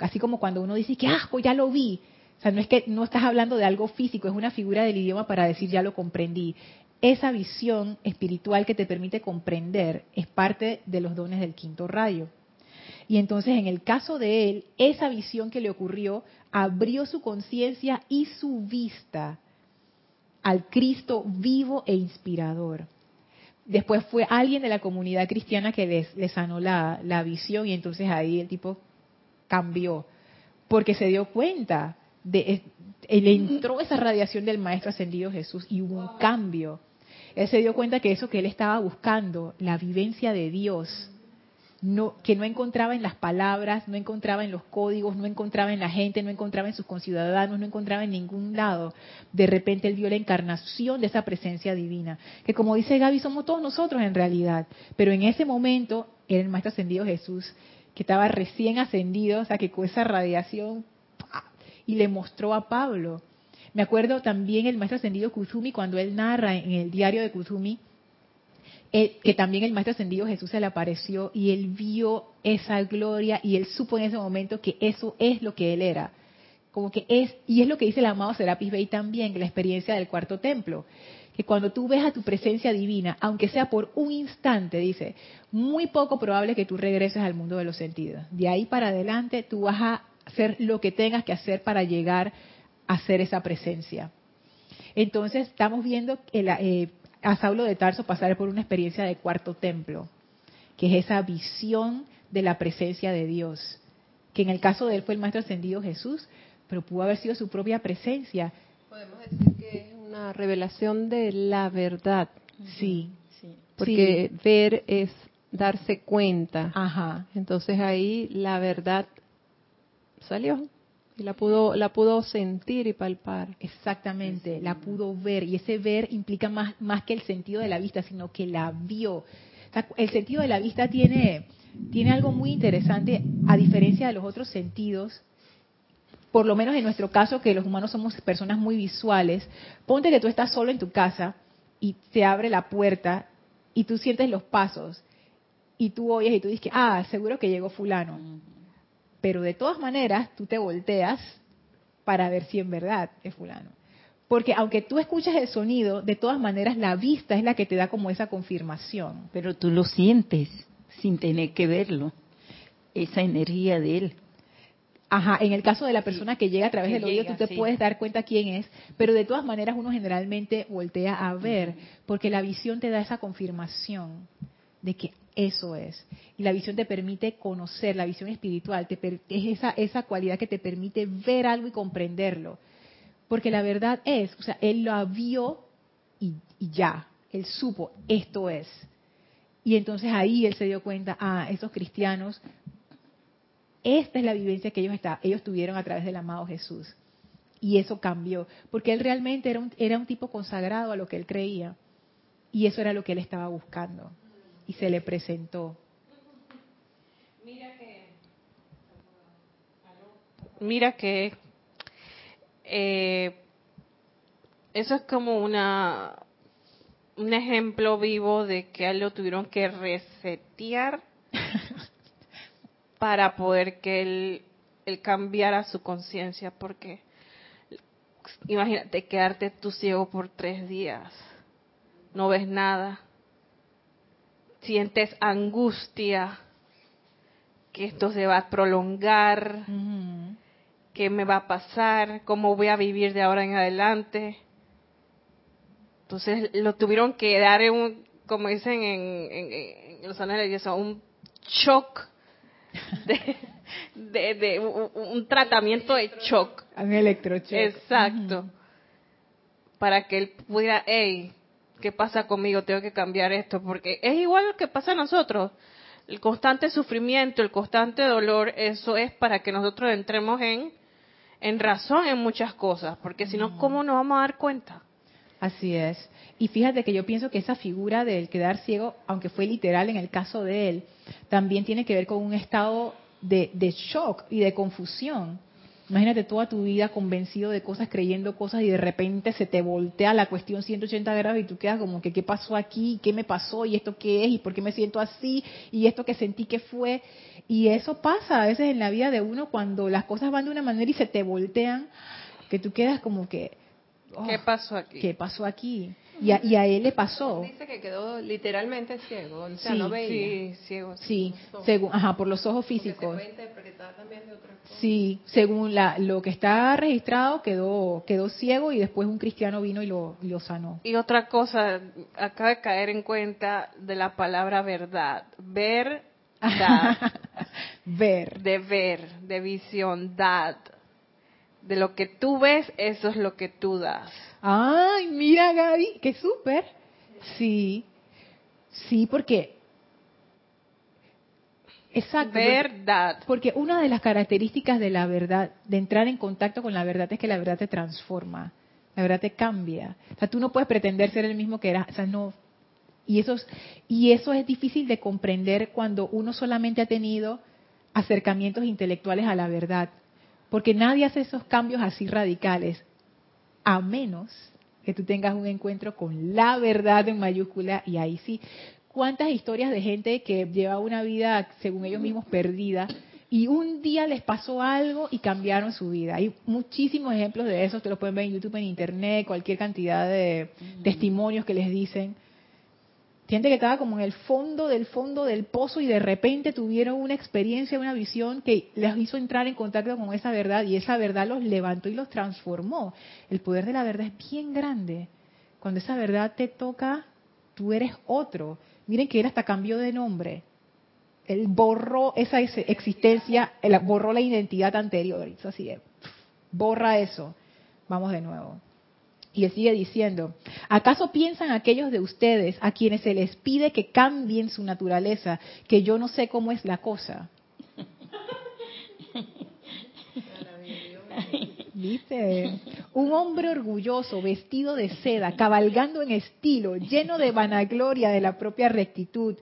Así como cuando uno dice que, pues ya lo vi. O sea, no es que no estás hablando de algo físico, es una figura del idioma para decir ya lo comprendí esa visión espiritual que te permite comprender es parte de los dones del quinto rayo. Y entonces en el caso de él, esa visión que le ocurrió abrió su conciencia y su vista al Cristo vivo e inspirador. Después fue alguien de la comunidad cristiana que les, sanó la, la visión y entonces ahí el tipo cambió, porque se dio cuenta de, le entró esa radiación del Maestro Ascendido Jesús y hubo un cambio. Él se dio cuenta que eso que él estaba buscando, la vivencia de Dios, que no encontraba en las palabras, no encontraba en los códigos, no encontraba en la gente, no encontraba en sus conciudadanos, no encontraba en ningún lado. De repente él vio la encarnación de esa presencia divina, que como dice Gaby, somos todos nosotros en realidad. Pero en ese momento era el Maestro Ascendido Jesús, que estaba recién ascendido, o sea, que con esa radiación y le mostró a Pablo. Me acuerdo también el maestro ascendido Kuzumi cuando él narra en el diario de Kuzumi eh, que también el maestro ascendido Jesús se le apareció y él vio esa gloria y él supo en ese momento que eso es lo que él era. Como que es, y es lo que dice el amado Serapis Bey también, que la experiencia del cuarto templo, que cuando tú ves a tu presencia divina, aunque sea por un instante, dice, muy poco probable que tú regreses al mundo de los sentidos. De ahí para adelante tú vas a hacer lo que tengas que hacer para llegar a ser esa presencia. Entonces estamos viendo eh, a Saulo de Tarso pasar por una experiencia de cuarto templo, que es esa visión de la presencia de Dios, que en el caso de él fue el Maestro Ascendido Jesús, pero pudo haber sido su propia presencia. Podemos decir que es una revelación de la verdad. Sí, sí. Porque ver es darse cuenta. Ajá. Entonces ahí la verdad salió y la pudo la pudo sentir y palpar. Exactamente la pudo ver y ese ver implica más más que el sentido de la vista sino que la vio. El sentido de la vista tiene tiene algo muy interesante a diferencia de los otros sentidos por lo menos en nuestro caso que los humanos somos personas muy visuales ponte que tú estás solo en tu casa y te abre la puerta y tú sientes los pasos y tú oyes y tú dices ah seguro que llegó fulano pero de todas maneras tú te volteas para ver si en verdad es fulano. Porque aunque tú escuchas el sonido, de todas maneras la vista es la que te da como esa confirmación. Pero tú lo sientes sin tener que verlo, esa energía de él. Ajá, en el caso de la persona que llega a través del oído, tú te puedes dar cuenta quién es, pero de todas maneras uno generalmente voltea a ver, porque la visión te da esa confirmación de que eso es. Y la visión te permite conocer, la visión espiritual te es esa, esa cualidad que te permite ver algo y comprenderlo. Porque la verdad es, o sea, él lo vio y, ya, él supo, esto es. Y entonces ahí él se dio cuenta, ah, esos cristianos, esta es la vivencia que ellos, está, ellos tuvieron a través del amado Jesús. Y eso cambió, porque él realmente era un, era un tipo consagrado a lo que él creía. Y eso era lo que él estaba buscando y se le presentó. Mira que, mira que eh, eso es como una un ejemplo vivo de que a él lo tuvieron que resetear para poder que él, él cambiara su conciencia, porque imagínate quedarte tú ciego por tres días, no ves nada, sientes angustia, que esto se va a prolongar, qué me va a pasar, cómo voy a vivir de ahora en adelante. Entonces lo tuvieron que dar, un, como dicen en, Los Ángeles, un shock de, un, tratamiento de shock. Un electroshock. Exacto. Para que él pudiera, hey, ¿qué pasa conmigo? Tengo que cambiar esto, porque es igual lo que pasa a nosotros. El constante sufrimiento, el constante dolor, eso es para que nosotros entremos en, en razón en muchas cosas, porque si no, ¿cómo nos vamos a dar cuenta? Así es. Y fíjate que yo pienso que esa figura del quedar ciego, aunque fue literal en el caso de él, también tiene que ver con un estado de, de shock y de confusión. Imagínate toda tu vida convencido de cosas, creyendo cosas y de repente se te voltea la cuestión 180 grados y tú quedas como que qué pasó aquí, qué me pasó y esto qué es y por qué me siento así y esto que sentí que fue. Y eso pasa a veces en la vida de uno cuando las cosas van de una manera y se te voltean, que tú quedas como que... ¿Qué oh, pasó aquí? ¿Qué pasó aquí? Y a, él le pasó. Dice que quedó literalmente ciego, o sea, no veía. Sí, ciego. Sí, según, ajá, por los ojos físicos. Se interpretar también de otra forma. Sí, según la, lo que está registrado, quedó quedó ciego y después un cristiano vino y lo, lo sanó. Y otra cosa, acaba de caer en cuenta de la palabra verdad. Ver, ver. De ver, de visión, dad. De lo que tú ves, eso es lo que tú das. Ay, mira Gaby, qué súper. Sí, sí, porque... Exacto. Verdad. Porque, una de las características de la verdad, de entrar en contacto con la verdad, es que la verdad te transforma, la verdad te cambia. O sea, tú no puedes pretender ser el mismo que eras, o sea, no. Y eso, es, y eso es difícil de comprender cuando uno solamente ha tenido acercamientos intelectuales a la verdad. Porque nadie hace esos cambios así radicales a menos que tú tengas un encuentro con la verdad en mayúscula y ahí sí. ¿Cuántas historias de gente que lleva una vida, según ellos mismos, perdida y un día les pasó algo y cambiaron su vida? Hay muchísimos ejemplos de eso, te lo pueden ver en YouTube, en Internet, cualquier cantidad de testimonios que les dicen Gente que estaba como en el fondo del fondo del pozo y de repente tuvieron una experiencia, una visión que les hizo entrar en contacto con esa verdad y esa verdad los levantó y los transformó. El poder de la verdad es bien grande. Cuando esa verdad te toca, tú eres otro. Miren que él hasta cambió de nombre. Él borró esa existencia, borró la identidad anterior. así borra eso. Vamos de nuevo. Y sigue diciendo, ¿acaso piensan aquellos de ustedes a quienes se les pide que cambien su naturaleza, que yo no sé cómo es la cosa? Dice, un hombre orgulloso, vestido de seda, cabalgando en estilo, lleno de vanagloria de la propia rectitud,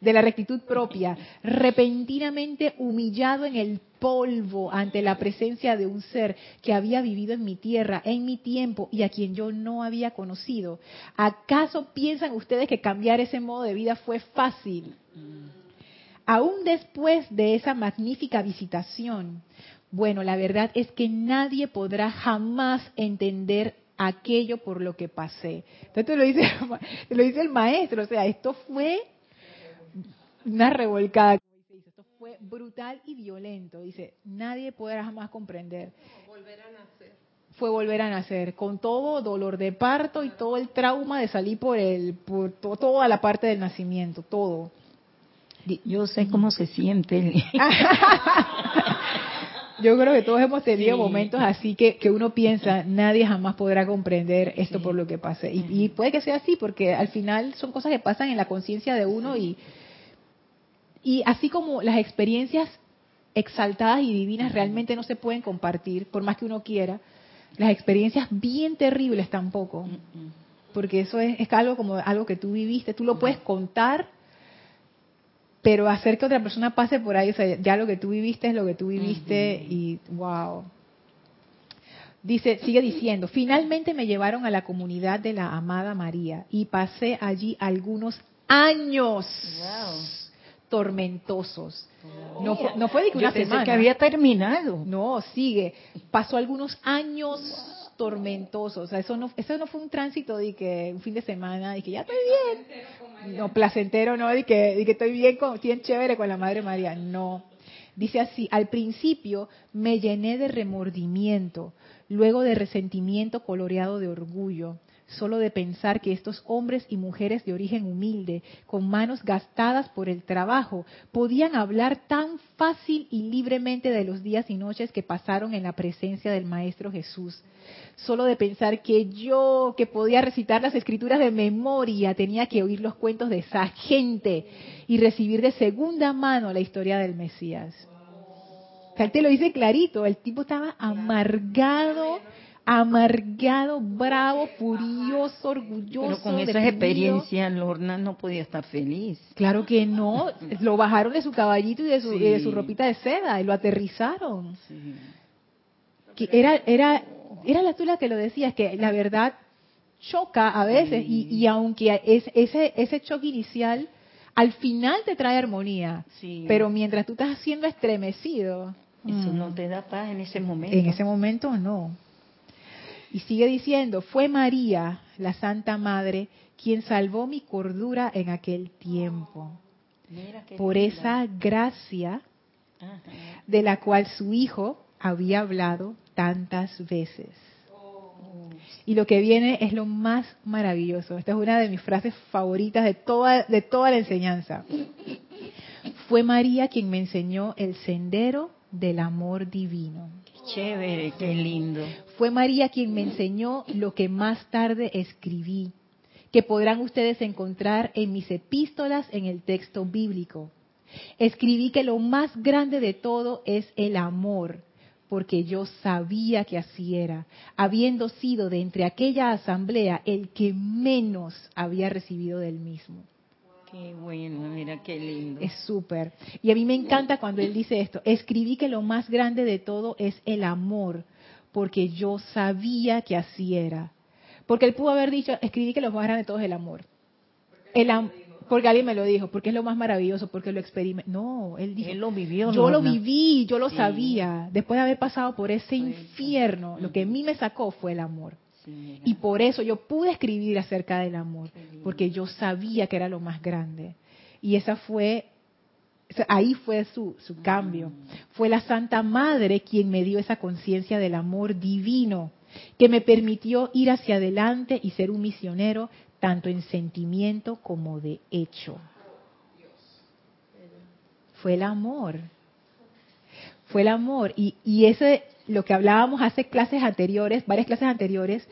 de la rectitud propia, repentinamente humillado en el polvo ante la presencia de un ser que había vivido en mi tierra, en mi tiempo y a quien yo no había conocido. ¿Acaso piensan ustedes que cambiar ese modo de vida fue fácil? Aún después de esa magnífica visitación, bueno, la verdad es que nadie podrá jamás entender aquello por lo que pasé. Entonces lo dice, lo dice el maestro, o sea, esto fue una revolcada. Esto fue brutal y violento. Dice, nadie podrá jamás comprender. Volver a nacer. Fue volver a nacer, con todo dolor de parto y todo el trauma de salir por el, por toda la parte del nacimiento, todo. Yo sé cómo se siente. Yo creo que todos hemos tenido momentos así que, que uno piensa, nadie jamás podrá comprender esto por lo que pase. Y, y, puede que sea así, porque al final son cosas que pasan en la conciencia de uno y, y así como las experiencias exaltadas y divinas realmente no se pueden compartir, por más que uno quiera, las experiencias bien terribles tampoco. Porque eso es, es algo como algo que tú viviste, tú lo puedes contar, pero hacer que otra persona pase por ahí, o sea, ya lo que tú viviste es lo que tú viviste y wow. Dice, sigue diciendo, finalmente me llevaron a la comunidad de la amada María y pasé allí algunos años tormentosos. No, fue de que una semana. que había terminado. No, sigue. Pasó algunos años tormentosos. O sea, eso no, eso no fue un tránsito de que un fin de semana, y que ya estoy bien. No, placentero, no, de que, de que estoy bien, con, estoy chévere con la Madre María. No. Dice así, al principio me llené de remordimiento, luego de resentimiento coloreado de orgullo solo de pensar que estos hombres y mujeres de origen humilde, con manos gastadas por el trabajo, podían hablar tan fácil y libremente de los días y noches que pasaron en la presencia del Maestro Jesús. Solo de pensar que yo, que podía recitar las escrituras de memoria, tenía que oír los cuentos de esa gente y recibir de segunda mano la historia del Mesías. él te lo dice clarito, el tipo estaba amargado amargado, bravo, furioso, orgulloso. Pero con esa experiencia Lorna no podía estar feliz. Claro que no. Lo bajaron de su caballito y de su, de su ropita de seda y lo aterrizaron. Que era, era, era la tula que lo decías, que la verdad choca a veces y, y aunque es, ese, ese choque inicial al final te trae armonía, pero mientras tú estás siendo estremecido, eso no mm. te da paz en ese momento. En ese momento no. Y sigue diciendo, fue María, la Santa Madre, quien salvó mi cordura en aquel tiempo. Por esa gracia de la cual su Hijo había hablado tantas veces. Y lo que viene es lo más maravilloso. Esta es una de mis frases favoritas de toda, de toda la enseñanza. Fue María quien me enseñó el sendero del amor divino. Chévere, qué lindo. Fue María quien me enseñó lo que más tarde escribí, que podrán ustedes encontrar en mis epístolas en el texto bíblico. Escribí que lo más grande de todo es el amor, porque yo sabía que así era, habiendo sido de entre aquella asamblea el que menos había recibido del mismo. Qué bueno, mira qué lindo. Es súper. Y a mí me encanta cuando él dice esto. Escribí que lo más grande de todo es el amor, porque yo sabía que así era. Porque él pudo haber dicho, escribí que lo más grande de todo es el amor. El porque alguien me lo dijo, porque es lo más maravilloso, porque lo experimenté. No, él dijo, él lo vivió. Yo lo viví, yo lo sabía. Después de haber pasado por ese infierno, lo que a mí me sacó fue el amor y por eso yo pude escribir acerca del amor, porque yo sabía que era lo más grande. Y esa fue, ahí fue su, su cambio. Fue la Santa Madre quien me dio esa conciencia del amor divino, que me permitió ir hacia adelante y ser un misionero, tanto en sentimiento como de hecho. Fue el amor. Fue el amor. Y, y ese lo que hablábamos hace clases anteriores, varias clases anteriores,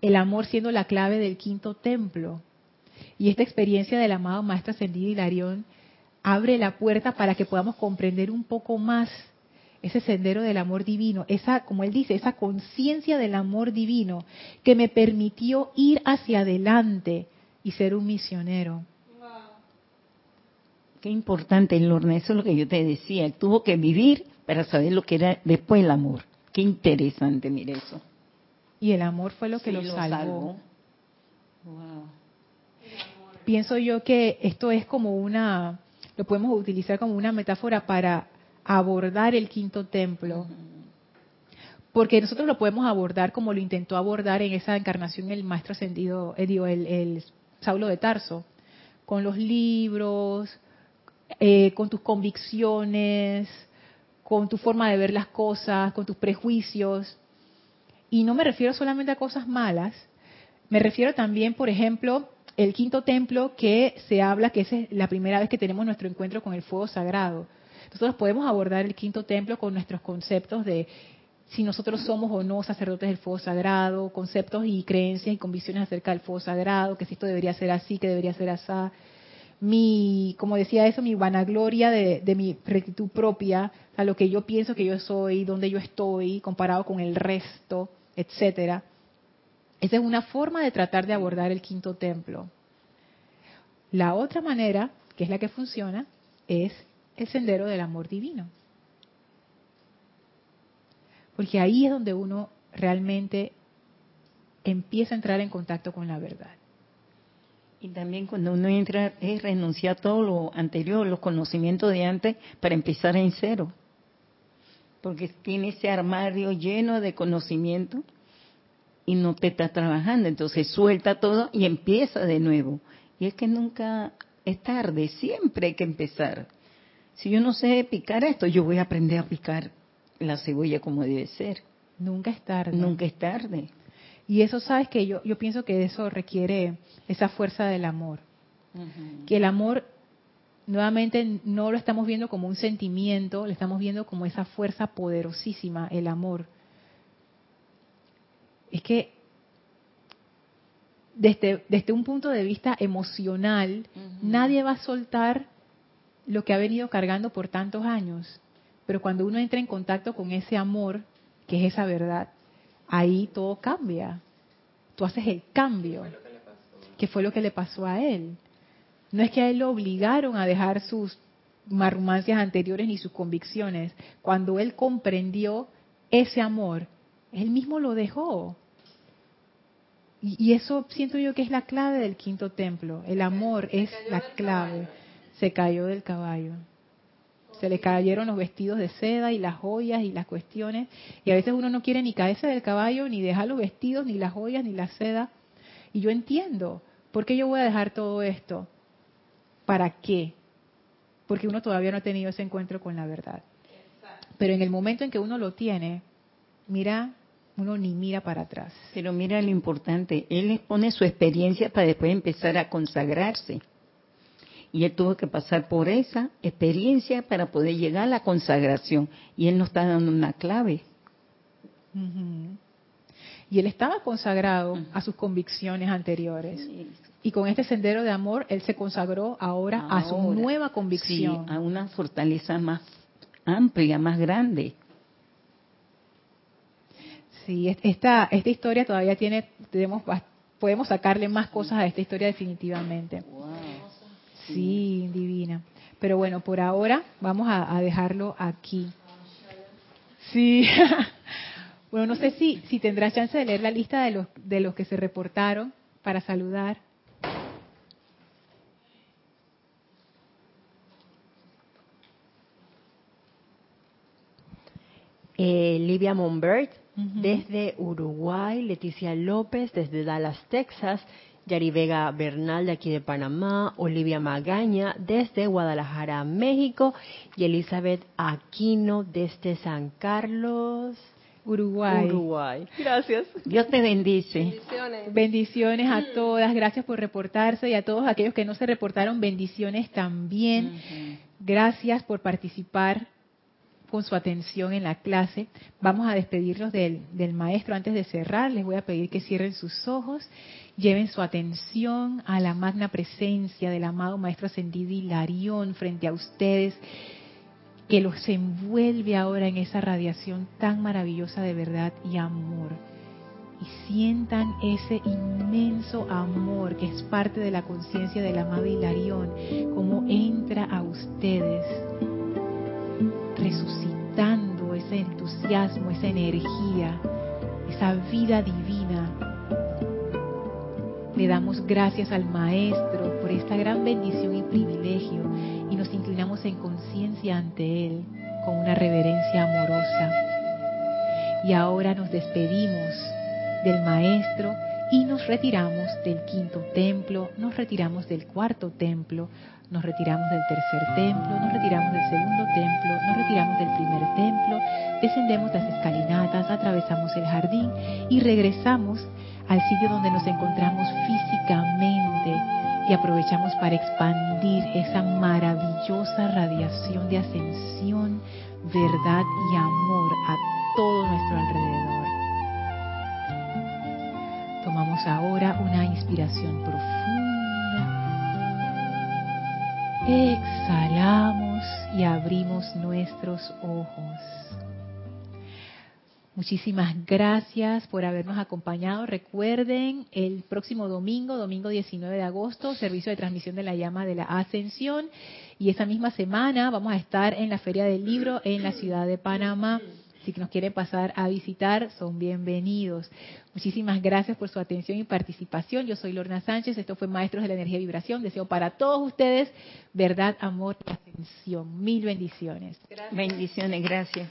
el amor siendo la clave del quinto templo. Y esta experiencia del amado Maestro Ascendido Hilarión abre la puerta para que podamos comprender un poco más ese sendero del amor divino, esa, como él dice, esa conciencia del amor divino que me permitió ir hacia adelante y ser un misionero. Qué importante, Lorna, eso es lo que yo te decía. Tuvo que vivir para saber lo que era después el amor. Qué interesante, mire eso. Y el amor fue lo que lo, salvó. Pienso yo que esto es como una, lo podemos utilizar como una metáfora para abordar el quinto templo. Porque nosotros lo podemos abordar como lo intentó abordar en esa encarnación el maestro ascendido, eh, el, el Saulo de Tarso, con los libros, eh, con tus convicciones, con tu forma de ver las cosas, con tus prejuicios. Y no me refiero solamente a cosas malas, me refiero también, por ejemplo, el quinto templo que se habla que es la primera vez que tenemos nuestro encuentro con el fuego sagrado. Nosotros podemos abordar el quinto templo con nuestros conceptos de si nosotros somos o no sacerdotes del fuego sagrado, conceptos y creencias y convicciones acerca del fuego sagrado, que si esto debería ser así, que debería ser así, mi, como decía eso, mi vanagloria de, mi rectitud propia, a lo que yo pienso que yo soy, dónde yo estoy, comparado con el resto, etcétera. Esa es una forma de tratar de abordar el quinto templo. La otra manera, que es la que funciona, es el sendero del amor divino. Porque ahí es donde uno realmente empieza a entrar en contacto con la verdad. Y también cuando uno entra es renunciar a todo lo anterior, los conocimientos de antes, para empezar en cero. Porque tiene ese armario lleno de conocimiento y no te está trabajando. Entonces suelta todo y empieza de nuevo. Y es que nunca es tarde, siempre hay que empezar. Si yo no sé picar esto, yo voy a aprender a picar la cebolla como debe ser. Nunca es tarde. Nunca es tarde. Y eso, sabes que yo, yo pienso que eso requiere esa fuerza del amor. Que el amor, nuevamente, no lo estamos viendo como un sentimiento, lo estamos viendo como esa fuerza poderosísima, el amor. Es que desde, desde un punto de vista emocional, nadie va a soltar lo que ha venido cargando por tantos años. Pero cuando uno entra en contacto con ese amor, que es esa verdad, ahí todo cambia. Tú haces el cambio. ¿Qué fue lo que le pasó a él? No es que a él lo obligaron a dejar sus marrumancias anteriores ni sus convicciones. Cuando él comprendió ese amor, él mismo lo dejó. Y, eso siento yo que es la clave del quinto templo. El amor es la clave. Se cayó del caballo se le cayeron los vestidos de seda y las joyas y las cuestiones. Y a veces uno no quiere ni caerse del caballo, ni dejar los vestidos, ni las joyas, ni la seda. Y yo entiendo, ¿por qué yo voy a dejar todo esto? ¿Para qué? Porque uno todavía no ha tenido ese encuentro con la verdad. Pero en el momento en que uno lo tiene, mira, uno ni mira para atrás. Pero mira lo importante, él expone su experiencia para después empezar a consagrarse. Y él tuvo que pasar por esa experiencia para poder llegar a la consagración. Y él nos está dando una clave. Y él estaba consagrado a sus convicciones anteriores. Y con este sendero de amor, él se consagró ahora, a su nueva convicción. a una fortaleza más amplia, más grande. Sí, esta, esta historia todavía tiene, tenemos, podemos sacarle más cosas a esta historia definitivamente. Sí, divina. Pero bueno, por ahora vamos a, dejarlo aquí. Sí. bueno, no sé si, si tendrás chance de leer la lista de los, de los que se reportaron para saludar. Eh, Livia Monbert, desde Uruguay, Leticia López, desde Dallas, Texas, Yari Vega Bernal de aquí de Panamá, Olivia Magaña desde Guadalajara, México y Elizabeth Aquino desde San Carlos, Uruguay. Uruguay. Gracias. Dios te bendice. Bendiciones. Bendiciones a todas. Gracias por reportarse y a todos aquellos que no se reportaron, bendiciones también. Gracias por participar con su atención en la clase. Vamos a despedirnos del, maestro antes de cerrar. Les voy a pedir que cierren sus ojos Lleven su atención a la magna presencia del amado Maestro Ascendido Hilarión frente a ustedes, que los envuelve ahora en esa radiación tan maravillosa de verdad y amor. Y sientan ese inmenso amor que es parte de la conciencia del amado Hilarión, como entra a ustedes, resucitando ese entusiasmo, esa energía, esa vida divina le damos gracias al Maestro por esta gran bendición y privilegio y nos inclinamos en conciencia ante Él con una reverencia amorosa. Y ahora nos despedimos del Maestro y nos retiramos del quinto templo, nos retiramos del cuarto templo, nos retiramos del tercer templo, nos retiramos del segundo templo, nos retiramos del primer templo, descendemos las escalinatas, atravesamos el jardín y regresamos al sitio donde nos encontramos físicamente y aprovechamos para expandir esa maravillosa radiación de ascensión, verdad y amor a todo nuestro alrededor. Tomamos ahora una inspiración profunda. Exhalamos y abrimos nuestros ojos. Muchísimas gracias por habernos acompañado. Recuerden, el próximo domingo, domingo 19 de agosto, servicio de transmisión de la llama de la ascensión. Y esa misma semana vamos a estar en la Feria del Libro en la ciudad de Panamá. Si nos quieren pasar a visitar, son bienvenidos. Muchísimas gracias por su atención y participación. Yo soy Lorna Sánchez, esto fue Maestros de la Energía y Vibración. Deseo para todos ustedes verdad, amor y ascensión. Mil bendiciones. Bendiciones, gracias.